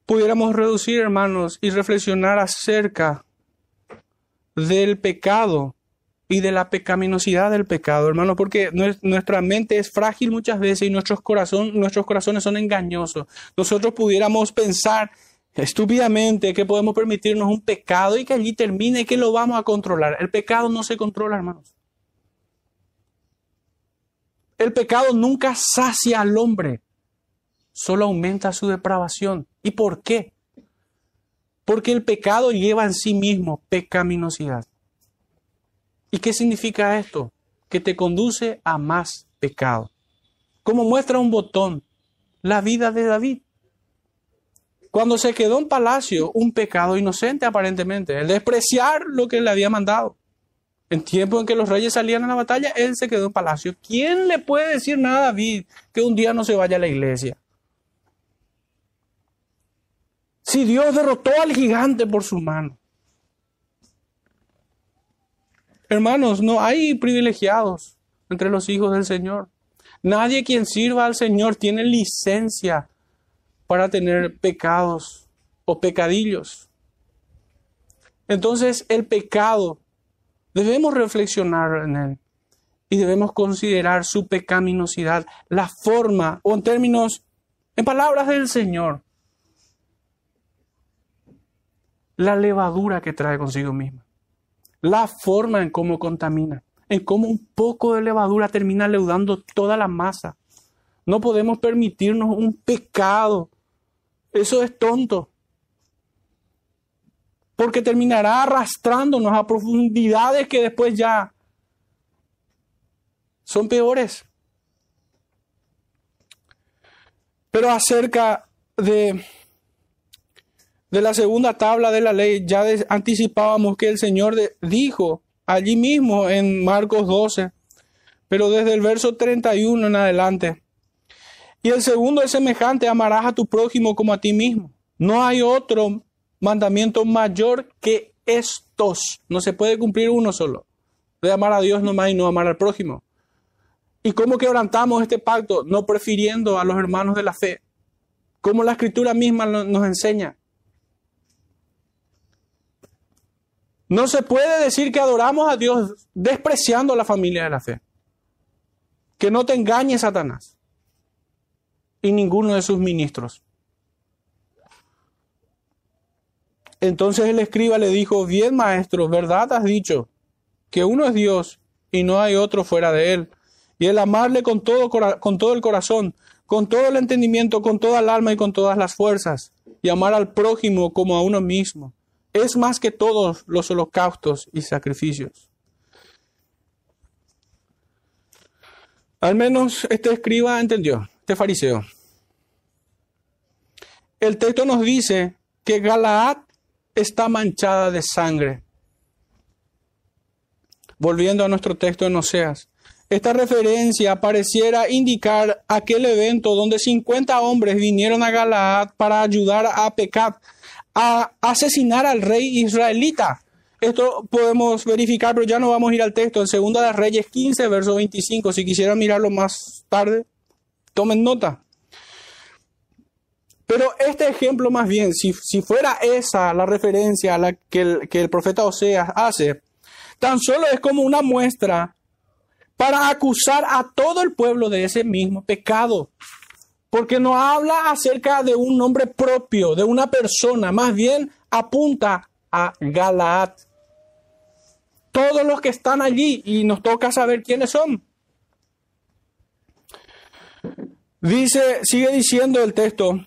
Pudiéramos reducir, hermanos, y reflexionar acerca del pecado y de la pecaminosidad del pecado, hermano, porque nuestra mente es frágil muchas veces y nuestros, corazón, nuestros corazones son engañosos. Nosotros pudiéramos pensar estúpidamente que podemos permitirnos un pecado y que allí termine y que lo vamos a controlar. El pecado no se controla, hermanos. El pecado nunca sacia al hombre, solo aumenta su depravación. ¿Y por qué? Porque el pecado lleva en sí mismo pecaminosidad. ¿Y qué significa esto? Que te conduce a más pecado. Como muestra un botón, la vida de David. Cuando se quedó en palacio, un pecado inocente aparentemente, el despreciar lo que le había mandado. En tiempo en que los reyes salían a la batalla, él se quedó en palacio. ¿Quién le puede decir nada a David que un día no se vaya a la iglesia? Si Dios derrotó al gigante por su mano. Hermanos, no hay privilegiados entre los hijos del Señor. Nadie quien sirva al Señor tiene licencia para tener pecados o pecadillos. Entonces el pecado debemos reflexionar en él y debemos considerar su pecaminosidad, la forma o en términos, en palabras del Señor, la levadura que trae consigo misma la forma en cómo contamina, en cómo un poco de levadura termina leudando toda la masa. No podemos permitirnos un pecado. Eso es tonto. Porque terminará arrastrándonos a profundidades que después ya son peores. Pero acerca de de la segunda tabla de la ley, ya anticipábamos que el Señor dijo allí mismo en Marcos 12, pero desde el verso 31 en adelante. Y el segundo es semejante, amarás a tu prójimo como a ti mismo. No hay otro mandamiento mayor que estos. No se puede cumplir uno solo. De amar a Dios nomás y no amar al prójimo. ¿Y cómo quebrantamos este pacto? No prefiriendo a los hermanos de la fe. Como la escritura misma nos enseña. No se puede decir que adoramos a Dios despreciando a la familia de la fe. Que no te engañe Satanás y ninguno de sus ministros. Entonces el escriba le dijo, bien maestro, verdad has dicho, que uno es Dios y no hay otro fuera de él. Y el amarle con todo, con todo el corazón, con todo el entendimiento, con toda el alma y con todas las fuerzas, y amar al prójimo como a uno mismo es más que todos los holocaustos y sacrificios. Al menos este escriba entendió, este fariseo. El texto nos dice que Galaad está manchada de sangre. Volviendo a nuestro texto en Oseas, esta referencia pareciera indicar aquel evento donde 50 hombres vinieron a Galaad para ayudar a Pecat a asesinar al rey israelita. Esto podemos verificar, pero ya no vamos a ir al texto. En Segunda de Reyes 15, verso 25. Si quisieran mirarlo más tarde, tomen nota. Pero este ejemplo más bien, si, fuera esa la referencia a la que el, que el profeta Oseas hace, tan solo es como una muestra para acusar a todo el pueblo de ese mismo pecado porque no habla acerca de un nombre propio, de una persona, más bien apunta a Galaad. Todos los que están allí y nos toca saber quiénes son. Dice, sigue diciendo el texto,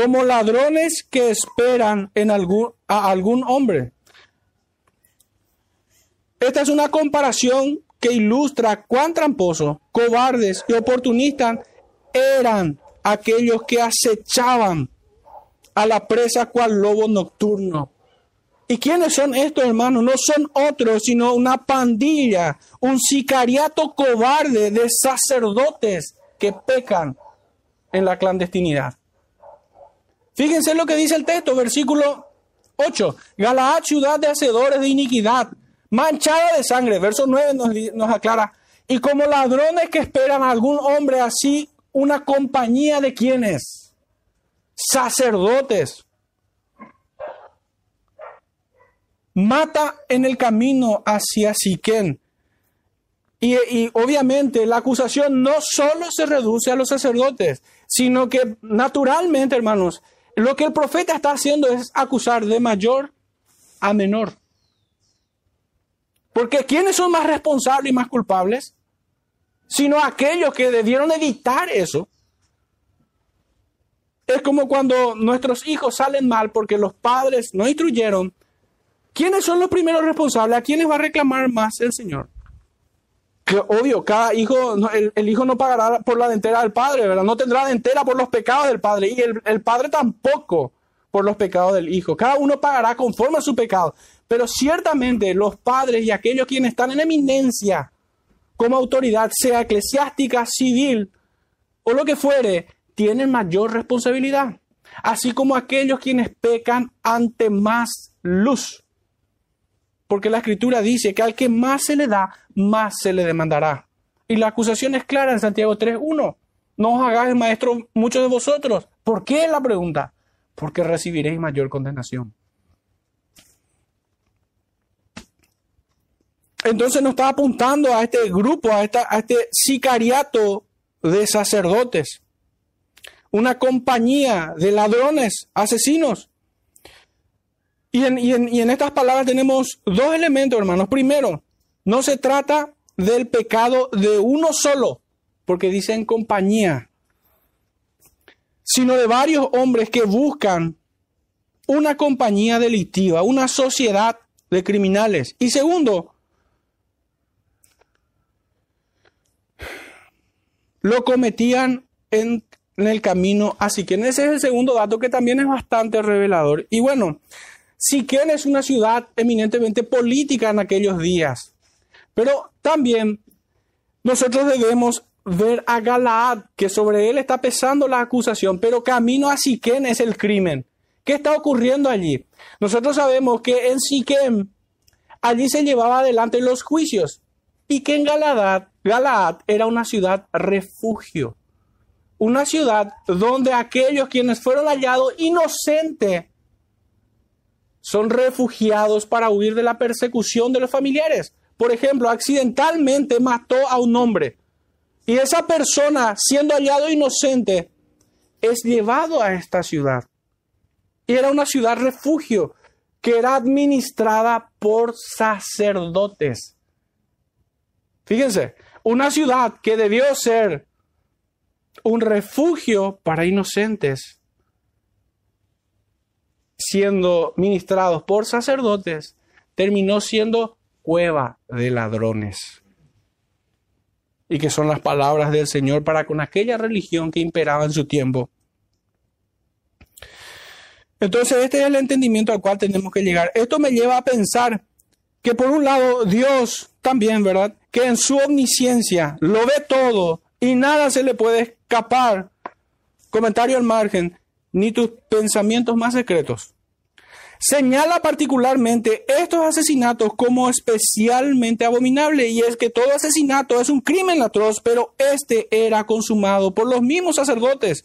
como ladrones que esperan en algún, a algún hombre. Esta es una comparación que ilustra cuán tramposo, cobardes y oportunistas eran aquellos que acechaban a la presa cual lobo nocturno. ¿Y quiénes son estos hermanos? No son otros, sino una pandilla, un sicariato cobarde de sacerdotes que pecan en la clandestinidad. Fíjense lo que dice el texto, versículo 8. Galaad, ciudad de hacedores de iniquidad, manchada de sangre. Verso 9 nos, aclara. Y como ladrones que esperan a algún hombre así una compañía de quienes? Sacerdotes. mata en el camino hacia Siquén. Y, obviamente la acusación no solo se reduce a los sacerdotes, sino que naturalmente, hermanos, lo que el profeta está haciendo es acusar de mayor a menor. Porque ¿quiénes son más responsables y más culpables? Sino aquellos que debieron evitar eso. Es como cuando nuestros hijos salen mal porque los padres no instruyeron. ¿Quiénes son los primeros responsables? ¿A quiénes va a reclamar más el Señor? Obvio, cada hijo, el, hijo no pagará por la dentera del padre, ¿verdad? No tendrá dentera por los pecados del padre y el, el padre tampoco por los pecados del hijo. Cada uno pagará conforme a su pecado. Pero ciertamente los padres y aquellos quienes están en eminencia como autoridad, sea eclesiástica, civil o lo que fuere, tienen mayor responsabilidad. Así como aquellos quienes pecan ante más luz. Porque la escritura dice que al que más se le da, más se le demandará. Y la acusación es clara en Santiago 3.1. No os hagáis maestro muchos de vosotros. ¿Por qué la pregunta? Porque recibiréis mayor condenación. Entonces nos está apuntando a este grupo, a, esta, a este sicariato de sacerdotes, una compañía de ladrones, asesinos. Y en, en, en estas palabras tenemos dos elementos, hermanos. Primero, no se trata del pecado de uno solo, porque dicen compañía, sino de varios hombres que buscan una compañía delictiva, una sociedad de criminales. Y segundo, lo cometían en, el camino a Siquén. Ese es el segundo dato que también es bastante revelador. Y bueno, Siquén es una ciudad eminentemente política en aquellos días. Pero también nosotros debemos ver a Galaad, que sobre él está pesando la acusación, pero camino a Siquén es el crimen. ¿Qué está ocurriendo allí? Nosotros sabemos que en Siquén, allí se llevaba adelante los juicios y que en Galaad Galaad era una ciudad refugio, una ciudad donde aquellos quienes fueron hallados inocentes son refugiados para huir de la persecución de los familiares. Por ejemplo, accidentalmente mató a un hombre y esa persona, siendo hallado inocente, es llevado a esta ciudad. Y era una ciudad refugio que era administrada por sacerdotes. Fíjense, una ciudad que debió ser un refugio para inocentes, siendo ministrados por sacerdotes, terminó siendo cueva de ladrones. Y que son las palabras del Señor para con aquella religión que imperaba en su tiempo. Entonces, este es el entendimiento al cual tenemos que llegar. Esto me lleva a pensar que por un lado Dios también, ¿verdad? Que en su omnisciencia lo ve todo y nada se le puede escapar. Comentario al margen, ni tus pensamientos más secretos. Señala particularmente estos asesinatos como especialmente abominables y es que todo asesinato es un crimen atroz, pero este era consumado por los mismos sacerdotes.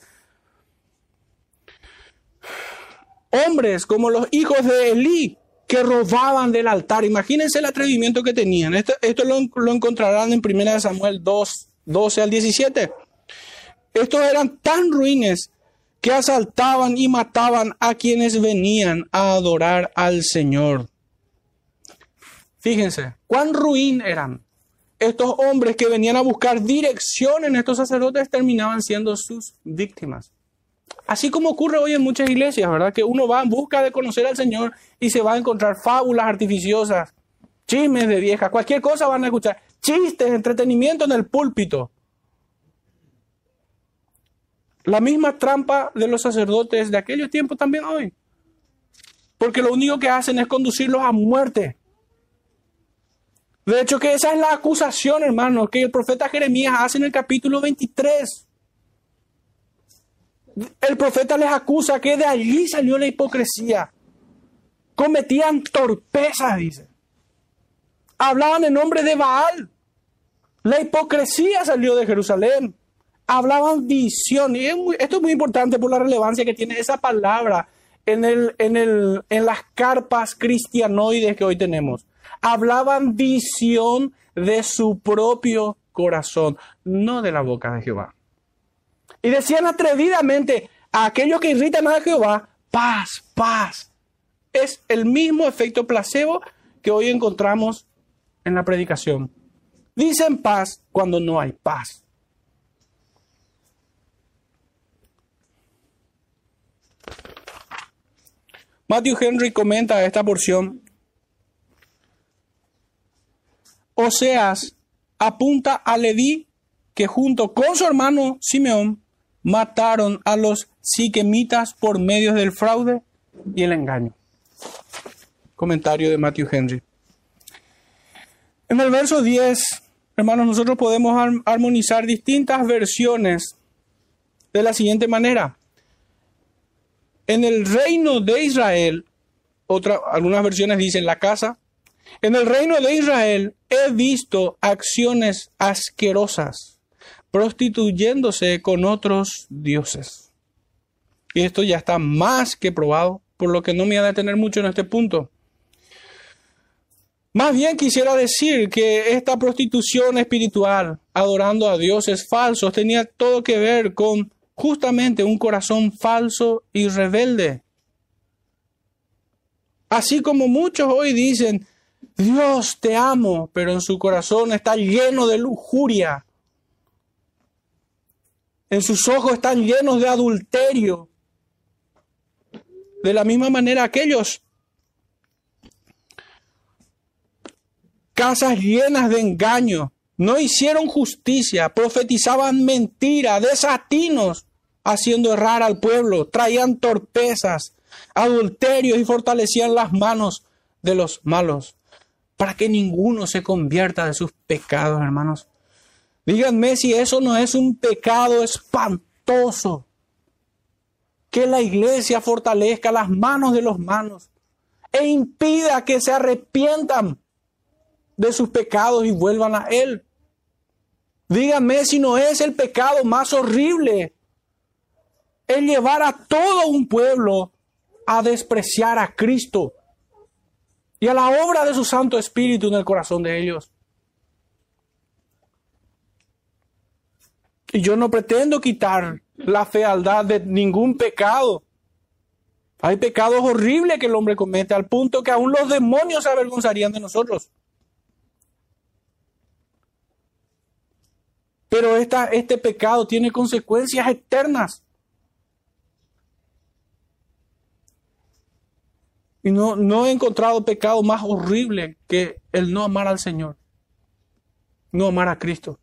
Hombres como los hijos de Elí, que robaban del altar. Imagínense el atrevimiento que tenían. Esto, esto lo, lo, encontrarán en 1 Samuel 2, 12 al 17. Estos eran tan ruines que asaltaban y mataban a quienes venían a adorar al Señor. Fíjense, cuán ruin eran. Estos hombres que venían a buscar dirección en estos sacerdotes terminaban siendo sus víctimas. Así como ocurre hoy en muchas iglesias, ¿verdad? Que uno va en busca de conocer al Señor y se va a encontrar fábulas artificiosas, chismes de viejas, cualquier cosa van a escuchar, chistes, entretenimiento en el púlpito. La misma trampa de los sacerdotes de aquellos tiempos también hoy. Porque lo único que hacen es conducirlos a muerte. De hecho, que esa es la acusación, hermano, que el profeta Jeremías hace en el capítulo 23 el profeta les acusa que de allí salió la hipocresía. Cometían torpezas, dice. Hablaban en nombre de Baal. La hipocresía salió de Jerusalén. Hablaban visión. Y esto es muy importante por la relevancia que tiene esa palabra en, el, en, el, en las carpas cristianoides que hoy tenemos. Hablaban visión de su propio corazón, no de la boca de Jehová. Y decían atrevidamente a aquellos que irritan a Jehová, paz, paz. Es el mismo efecto placebo que hoy encontramos en la predicación. Dicen paz cuando no hay paz. Matthew Henry comenta esta porción. Oseas apunta a Leví que junto con su hermano Simeón mataron a los siquemitas por medio del fraude y el engaño. Comentario de Matthew Henry. En el verso 10, hermanos, nosotros podemos armonizar distintas versiones de la siguiente manera. En el reino de Israel, otra, algunas versiones dicen la casa, en el reino de Israel he visto acciones asquerosas, prostituyéndose con otros dioses. Y esto ya está más que probado, por lo que no me voy a detener mucho en este punto. Más bien quisiera decir que esta prostitución espiritual, adorando a dioses falsos, tenía todo que ver con justamente un corazón falso y rebelde. Así como muchos hoy dicen, Dios te amo, pero en su corazón está lleno de lujuria. En sus ojos están llenos de adulterio. De la misma manera aquellos casas llenas de engaño, no hicieron justicia, profetizaban mentira, desatinos, haciendo errar al pueblo, traían torpezas, adulterios y fortalecían las manos de los malos, para que ninguno se convierta de sus pecados, hermanos. Díganme si eso no es un pecado espantoso. Que la iglesia fortalezca las manos de los manos e impida que se arrepientan de sus pecados y vuelvan a Él. Díganme si no es el pecado más horrible el llevar a todo un pueblo a despreciar a Cristo y a la obra de su Santo Espíritu en el corazón de ellos. Y yo no pretendo quitar la fealdad de ningún pecado. Hay pecados horribles que el hombre comete al punto que aún los demonios se avergonzarían de nosotros. Pero este pecado tiene consecuencias eternas. Y no, no he encontrado pecado más horrible que el no amar al Señor, no amar a Cristo.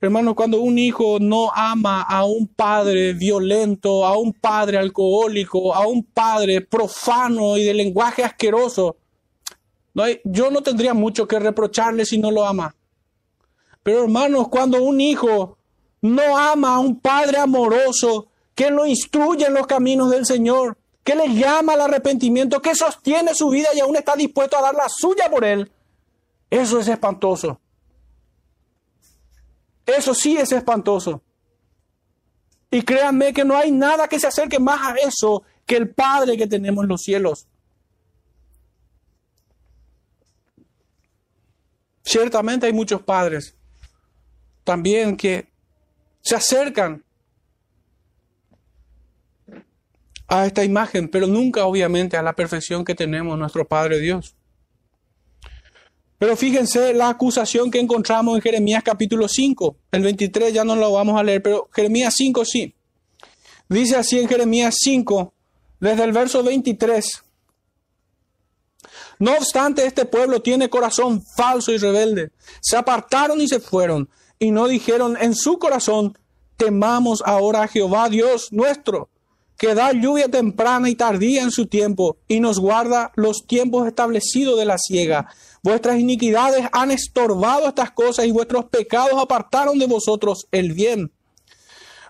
Hermano, cuando un hijo no ama a un padre violento, a un padre alcohólico, a un padre profano y de lenguaje asqueroso, no hay, yo no tendría mucho que reprocharle si no lo ama. Pero hermanos, cuando un hijo no ama a un padre amoroso que lo instruye en los caminos del Señor, que le llama al arrepentimiento, que sostiene su vida y aún está dispuesto a dar la suya por él, eso es espantoso. Eso sí es espantoso. Y créanme que no hay nada que se acerque más a eso que el Padre que tenemos en los cielos. Ciertamente hay muchos padres también que se acercan a esta imagen, pero nunca obviamente a la perfección que tenemos nuestro Padre Dios. Pero fíjense la acusación que encontramos en Jeremías capítulo 5. El 23 ya no lo vamos a leer, pero Jeremías 5 sí. Dice así en Jeremías 5, desde el verso 23. No obstante, este pueblo tiene corazón falso y rebelde. Se apartaron y se fueron y no dijeron en su corazón, temamos ahora a Jehová Dios nuestro, que da lluvia temprana y tardía en su tiempo, y nos guarda los tiempos establecidos de la siega. Vuestras iniquidades han estorbado estas cosas y vuestros pecados apartaron de vosotros el bien.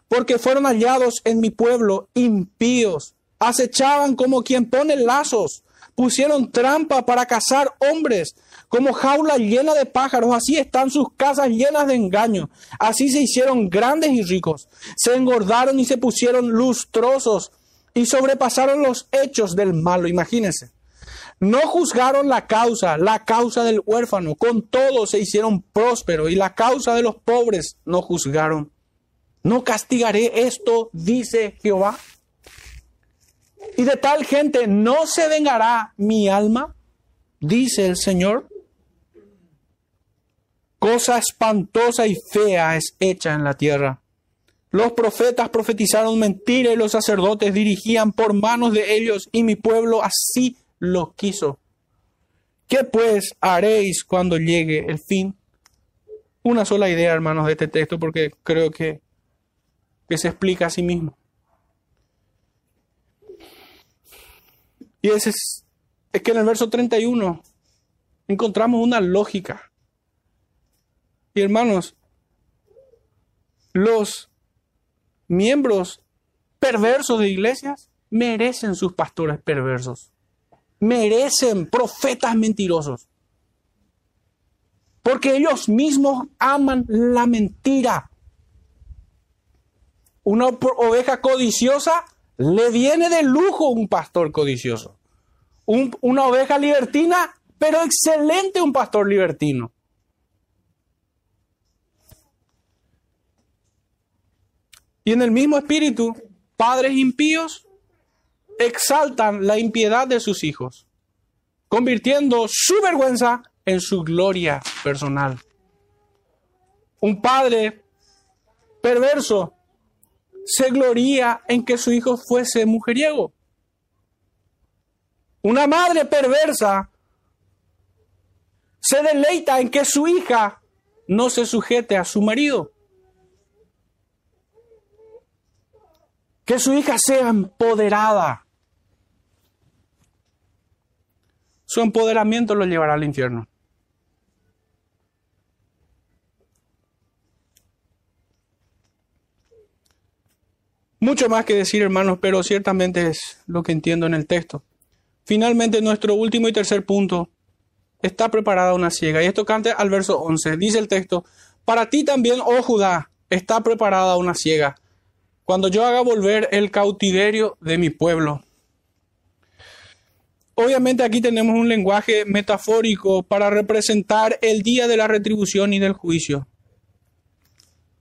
Porque fueron hallados en mi pueblo impíos, acechaban como quien pone lazos, pusieron trampa para cazar hombres, como jaula llena de pájaros, así están sus casas llenas de engaño. Así se hicieron grandes y ricos. Se engordaron y se pusieron lustrosos. y sobrepasaron los hechos del malo, imagínense. No juzgaron la causa, la causa del huérfano, con todo se hicieron prósperos y la causa de los pobres no juzgaron. No castigaré esto, dice Jehová. Y de tal gente no se vengará mi alma, dice el Señor. Cosa espantosa y fea es hecha en la tierra. Los profetas profetizaron mentira y los sacerdotes dirigían por manos de ellos y mi pueblo así lo quiso. ¿Qué pues haréis cuando llegue el fin? Una sola idea, hermanos, de este texto, porque creo que, que se explica a sí mismo. Y es, es que en el verso 31 encontramos una lógica. Y hermanos, los miembros perversos de iglesias merecen sus pastores perversos. Merecen profetas mentirosos. Porque ellos mismos aman la mentira. Una oveja codiciosa le viene de lujo un pastor codicioso. una oveja libertina, pero excelente un pastor libertino. Y en el mismo espíritu, padres impíos exaltan la impiedad de sus hijos, convirtiendo su vergüenza en su gloria personal. Un padre perverso se gloría en que su hijo fuese mujeriego. Una madre perversa se deleita en que su hija no se sujete a su marido. Que su hija sea empoderada. Su empoderamiento lo llevará al infierno. Mucho más que decir, hermanos, pero ciertamente es lo que entiendo en el texto. Finalmente, nuestro último y tercer punto, está preparada una ciega. Y esto canta al verso 11. Dice el texto, para ti también, oh Judá, está preparada una ciega cuando yo haga volver el cautiverio de mi pueblo. Obviamente aquí tenemos un lenguaje metafórico para representar el día de la retribución y del juicio.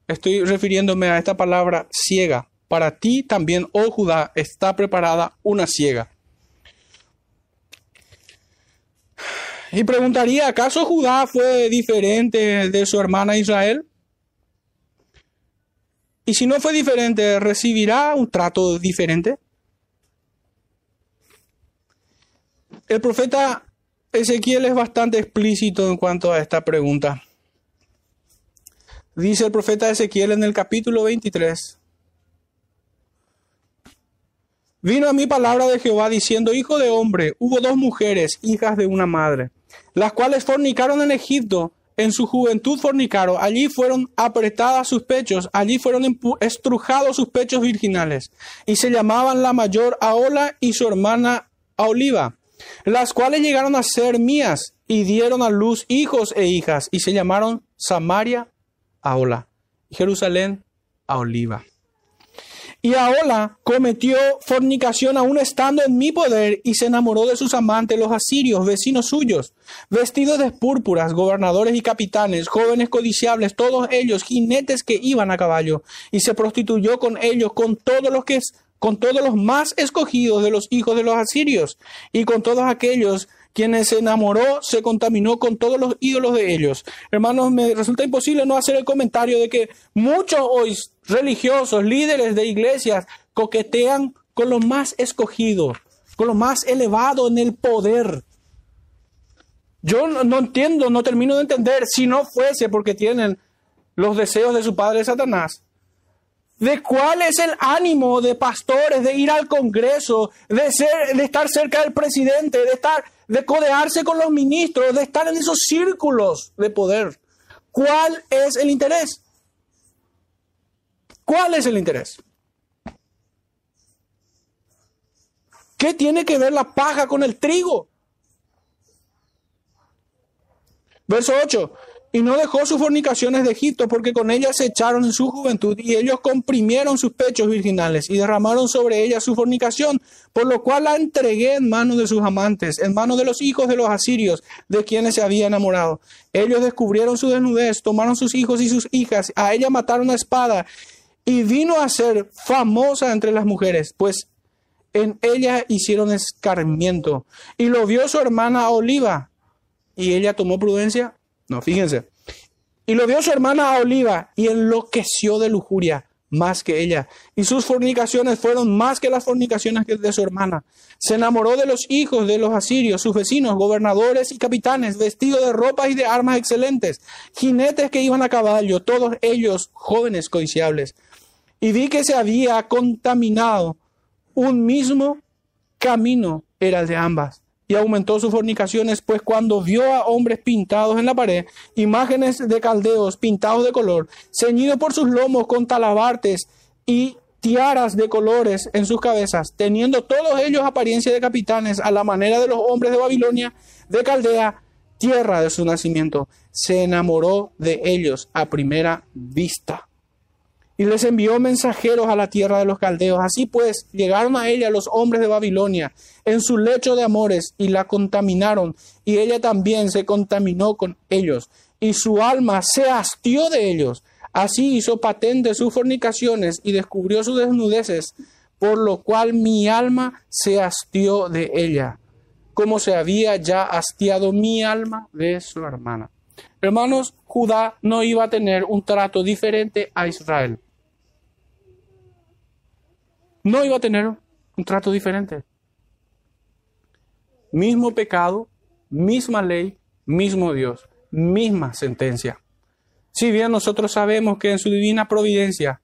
Estoy refiriéndome a esta palabra ciega. Para ti también, oh Judá, está preparada una ciega. Y preguntaría, ¿acaso Judá fue diferente de su hermana Israel? Y si no fue diferente, ¿recibirá un trato diferente? El profeta Ezequiel es bastante explícito en cuanto a esta pregunta. Dice el profeta Ezequiel en el capítulo 23. Vino a mí palabra de Jehová diciendo, Hijo de hombre, hubo dos mujeres, hijas de una madre, las cuales fornicaron en Egipto en su juventud fornicaron, allí fueron apretadas sus pechos, allí fueron estrujados sus pechos virginales, y se llamaban la mayor Aola y su hermana Oliva, las cuales llegaron a ser mías y dieron a luz hijos e hijas, y se llamaron Samaria Aola, y Jerusalén a Oliva. Y Aola cometió fornicación aún estando en mi poder y se enamoró de sus amantes, los asirios, vecinos suyos, vestidos de púrpuras, gobernadores y capitanes, jóvenes codiciables, todos ellos jinetes que iban a caballo, y se prostituyó con ellos, con todos los que con todos los más escogidos de los hijos de los asirios, y con todos aquellos quienes se enamoró se contaminó con todos los ídolos de ellos. Hermanos, me resulta imposible no hacer el comentario de que muchos hoy religiosos, líderes de iglesias, coquetean con lo más escogido, con lo más elevado en el poder. Yo no, entiendo, no termino de entender, si no fuese porque tienen los deseos de su padre Satanás, de cuál es el ánimo de pastores de ir al Congreso, de, ser, de estar cerca del presidente, de estar, de codearse con los ministros, de estar en esos círculos de poder. ¿Cuál es el interés? ¿Cuál es el interés? ¿Qué tiene que ver la paja con el trigo? Verso 8. Y no dejó sus fornicaciones de Egipto, porque con ellas se echaron en su juventud, y ellos comprimieron sus pechos virginales, y derramaron sobre ella su fornicación, por lo cual la entregué en manos de sus amantes, en manos de los hijos de los asirios, de quienes se había enamorado. Ellos descubrieron su desnudez, tomaron sus hijos y sus hijas, a ella mataron a espada, y vino a ser famosa entre las mujeres, pues en ella hicieron escarmiento. Y lo vio su hermana Oliva, y ella tomó prudencia no, fíjense. Y lo vio su hermana Oliva y enloqueció de lujuria más que ella. Y sus fornicaciones fueron más que las fornicaciones de su hermana. Se enamoró de los hijos de los asirios, sus vecinos, gobernadores y capitanes, vestidos de ropas y de armas excelentes, jinetes que iban a caballo, todos ellos jóvenes codiciables. Y vi que se había contaminado un mismo camino era el de ambas y aumentó sus fornicaciones, pues cuando vio a hombres pintados en la pared, imágenes de caldeos pintados de color, ceñidos por sus lomos con talabartes y tiaras de colores en sus cabezas, teniendo todos ellos apariencia de capitanes a la manera de los hombres de Babilonia, de Caldea, tierra de su nacimiento, se enamoró de ellos a primera vista y les envió mensajeros a la tierra de los caldeos. Así pues, llegaron a ella los hombres de Babilonia en su lecho de amores y la contaminaron, y ella también se contaminó con ellos, y su alma se hastió de ellos. Así hizo patente sus fornicaciones y descubrió sus desnudeces, por lo cual mi alma se hastió de ella, como se había ya hastiado mi alma de su hermana. Hermanos, Judá no iba a tener un trato diferente a Israel no iba a tener un trato diferente. Mismo pecado, misma ley, mismo Dios, misma sentencia. Si bien nosotros sabemos que en su divina providencia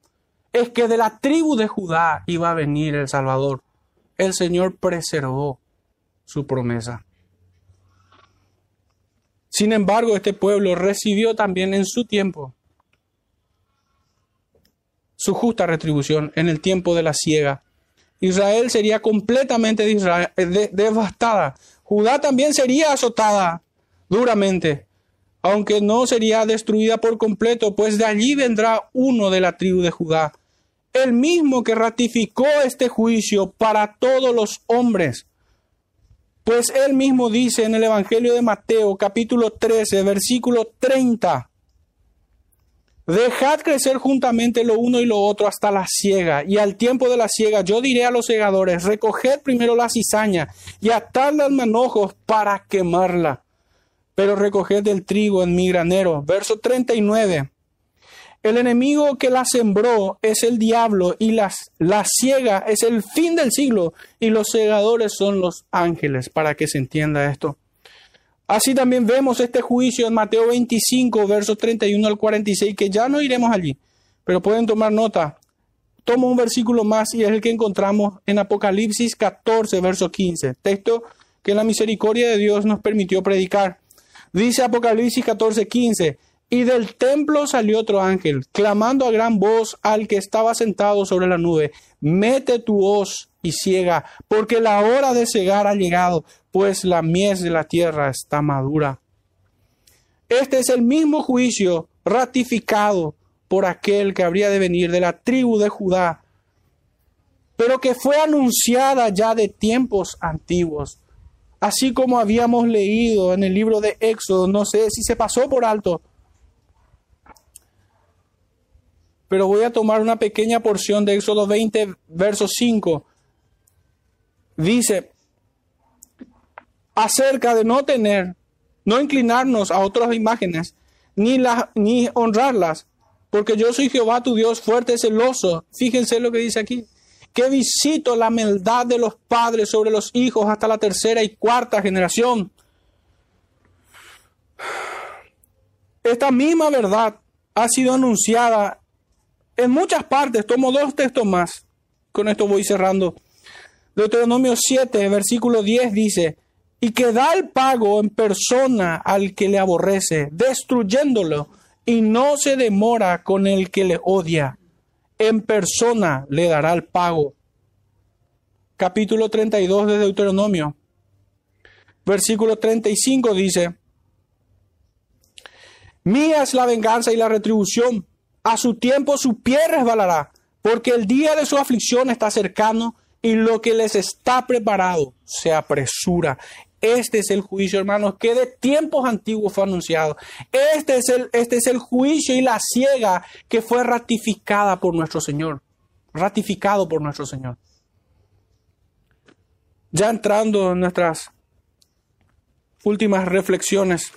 es que de la tribu de Judá iba a venir el Salvador, el Señor preservó su promesa. Sin embargo, este pueblo recibió también en su tiempo su justa retribución en el tiempo de la siega. Israel sería completamente devastada. Judá también sería azotada duramente, aunque no sería destruida por completo, pues de allí vendrá uno de la tribu de Judá, el mismo que ratificó este juicio para todos los hombres. Pues él mismo dice en el Evangelio de Mateo capítulo 13, versículo 30, Dejad crecer juntamente lo uno y lo otro hasta la siega, y al tiempo de la siega yo diré a los segadores, recoged primero la cizaña y atadla al manojos para quemarla, pero recoged el trigo en mi granero. Verso 39. El enemigo que la sembró es el diablo y las, la ciega es el fin del siglo y los segadores son los ángeles, para que se entienda esto. Así también vemos este juicio en Mateo 25, versos 31 al 46, que ya no iremos allí, pero pueden tomar nota. Tomo un versículo más y es el que encontramos en Apocalipsis 14, verso 15, texto que la misericordia de Dios nos permitió predicar. Dice Apocalipsis 14, 15, y del templo salió otro ángel, clamando a gran voz al que estaba sentado sobre la nube, mete tu hoz y ciega, porque la hora de cegar ha llegado, pues la mies de la tierra está madura. Este es el mismo juicio ratificado por aquel que habría de venir de la tribu de Judá, pero que fue anunciada ya de tiempos antiguos, así como habíamos leído en el libro de Éxodo, no sé si se pasó por alto, pero voy a tomar una pequeña porción de Éxodo 20, verso 5. Dice, acerca de no tener, no inclinarnos a otras imágenes, ni, ni honrarlas, porque yo soy Jehová tu Dios fuerte, celoso. Fíjense lo que dice aquí. Que visito la maldad de los padres sobre los hijos hasta la tercera y cuarta generación. Esta misma verdad ha sido anunciada en muchas partes. Tomo dos textos más. Con esto voy cerrando. Deuteronomio 7, versículo 10 dice, y que da el pago en persona al que le aborrece, destruyéndolo, y no se demora con el que le odia. En persona le dará el pago. Capítulo 32 de Deuteronomio. Versículo 35 dice, Mía es la venganza y la retribución. A su tiempo su pie resbalará, porque el día de su aflicción está cercano y lo que les está preparado se apresura. Este es el juicio, hermanos, que de tiempos antiguos fue anunciado. Este es el, este es el juicio y la ciega que fue ratificada por nuestro Señor. Ratificado por nuestro Señor. Ya entrando en nuestras últimas reflexiones.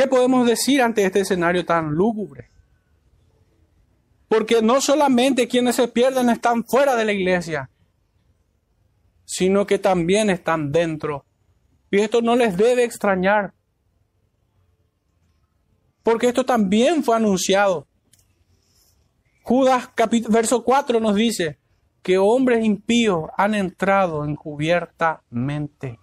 ¿Qué podemos decir ante este escenario tan lúgubre? Porque no solamente quienes se pierden están fuera de la iglesia, sino que también están dentro. Y esto no les debe extrañar. Porque esto también fue anunciado. Judas verso 4 nos dice que hombres impíos han entrado encubiertamente.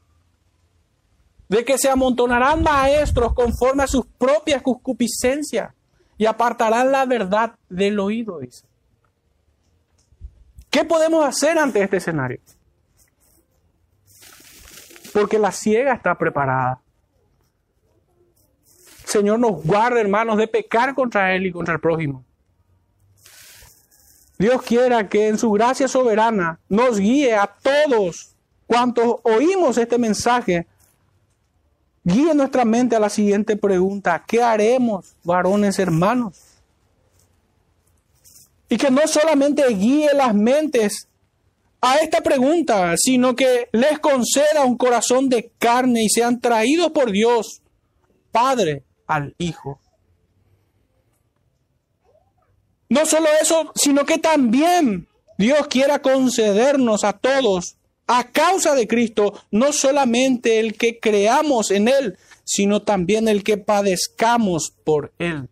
De que se amontonarán maestros conforme a sus propias concupiscencias y apartarán la verdad del oído, dice. ¿Qué podemos hacer ante este escenario? Porque la ciega está preparada. Señor nos guarda, hermanos, de pecar contra Él y contra el prójimo. Dios quiera que en su gracia soberana nos guíe a todos cuantos oímos este mensaje Guíe nuestra mente a la siguiente pregunta. ¿Qué haremos, varones hermanos? Y que no solamente guíe las mentes a esta pregunta, sino que les conceda un corazón de carne y sean traídos por Dios, Padre, al Hijo. No solo eso, sino que también Dios quiera concedernos a todos a causa de Cristo, no solamente el que creamos en Él, sino también el que padezcamos por Él.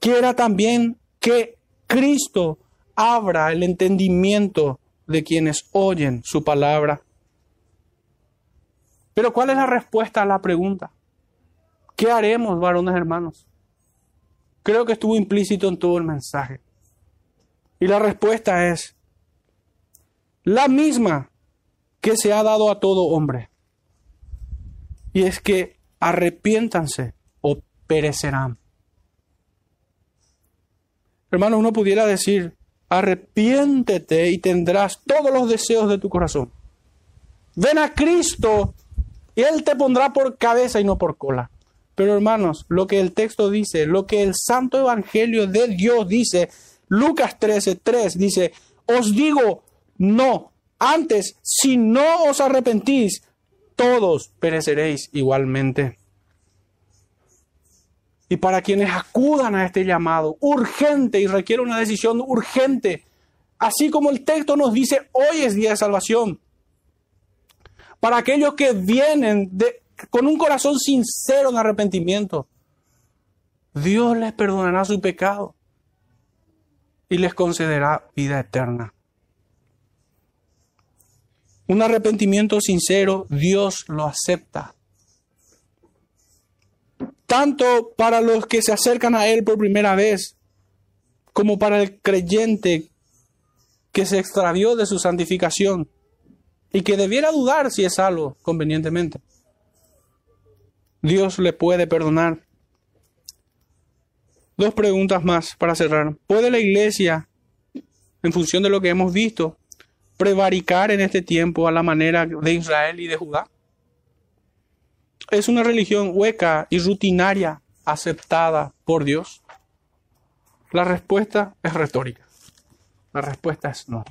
Quiera también que Cristo abra el entendimiento de quienes oyen su palabra. Pero ¿cuál es la respuesta a la pregunta? ¿Qué haremos, varones hermanos? Creo que estuvo implícito en todo el mensaje. Y la respuesta es, la misma que se ha dado a todo hombre. Y es que arrepiéntanse o perecerán. Hermano, uno pudiera decir, arrepiéntete y tendrás todos los deseos de tu corazón. Ven a Cristo y Él te pondrá por cabeza y no por cola. Pero hermanos, lo que el texto dice, lo que el Santo Evangelio de Dios dice, Lucas 13, 3 dice, os digo, no, antes, si no os arrepentís, todos pereceréis igualmente. Y para quienes acudan a este llamado urgente y requiere una decisión urgente, así como el texto nos dice, hoy es día de salvación. Para aquellos que vienen de, con un corazón sincero en arrepentimiento, Dios les perdonará su pecado y les concederá vida eterna. Un arrepentimiento sincero, Dios lo acepta. Tanto para los que se acercan a Él por primera vez, como para el creyente que se extravió de su santificación y que debiera dudar si es salvo convenientemente. Dios le puede perdonar. Dos preguntas más para cerrar. ¿Puede la iglesia, en función de lo que hemos visto, prevaricar en este tiempo a la manera de Israel y de Judá? ¿Es una religión hueca y rutinaria aceptada por Dios? La respuesta es retórica. La respuesta es no.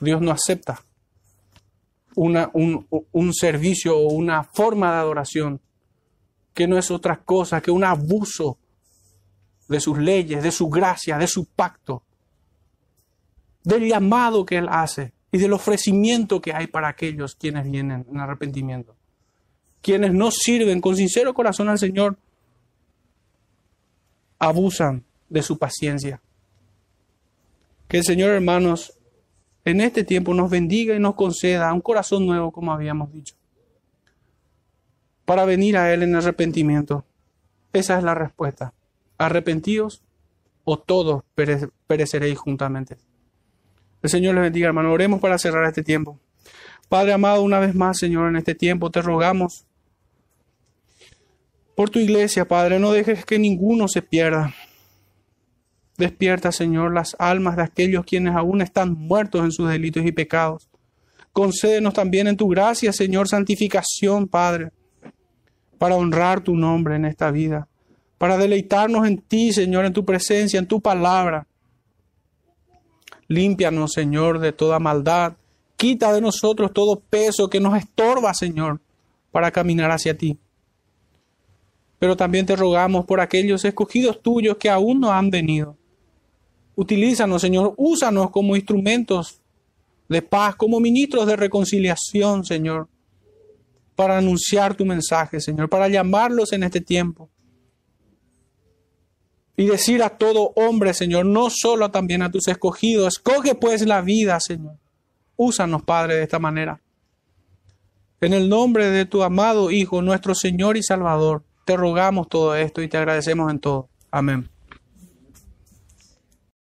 Dios no acepta una, un, un servicio o una forma de adoración que no es otra cosa que un abuso de sus leyes, de su gracia, de su pacto, del llamado que Él hace y del ofrecimiento que hay para aquellos quienes vienen en arrepentimiento. Quienes no sirven con sincero corazón al Señor, abusan de su paciencia. Que el Señor, hermanos, en este tiempo nos bendiga y nos conceda un corazón nuevo, como habíamos dicho, para venir a Él en arrepentimiento. Esa es la respuesta. Arrepentidos o todos pereceréis juntamente. El Señor les bendiga, hermano. Oremos para cerrar este tiempo. Padre amado, una vez más, Señor, en este tiempo te rogamos por tu iglesia, Padre, no dejes que ninguno se pierda. Despierta, Señor, las almas de aquellos quienes aún están muertos en sus delitos y pecados. Concédenos también en tu gracia, Señor, santificación, Padre, para honrar tu nombre en esta vida, para deleitarnos en ti, Señor, en tu presencia, en tu palabra. Límpianos, Señor, de toda maldad. Quita de nosotros todo peso que nos estorba, Señor, para caminar hacia ti pero también te rogamos por aquellos escogidos tuyos que aún no han venido. Utilízanos, Señor, úsanos como instrumentos de paz, como ministros de reconciliación, Señor, para anunciar tu mensaje, Señor, para llamarlos en este tiempo. Y decir a todo hombre, Señor, no solo también a tus escogidos, escoge pues la vida, Señor. Úsanos, Padre, de esta manera. En el nombre de tu amado Hijo, nuestro Señor y Salvador te rogamos todo esto y te agradecemos en todo. Amén.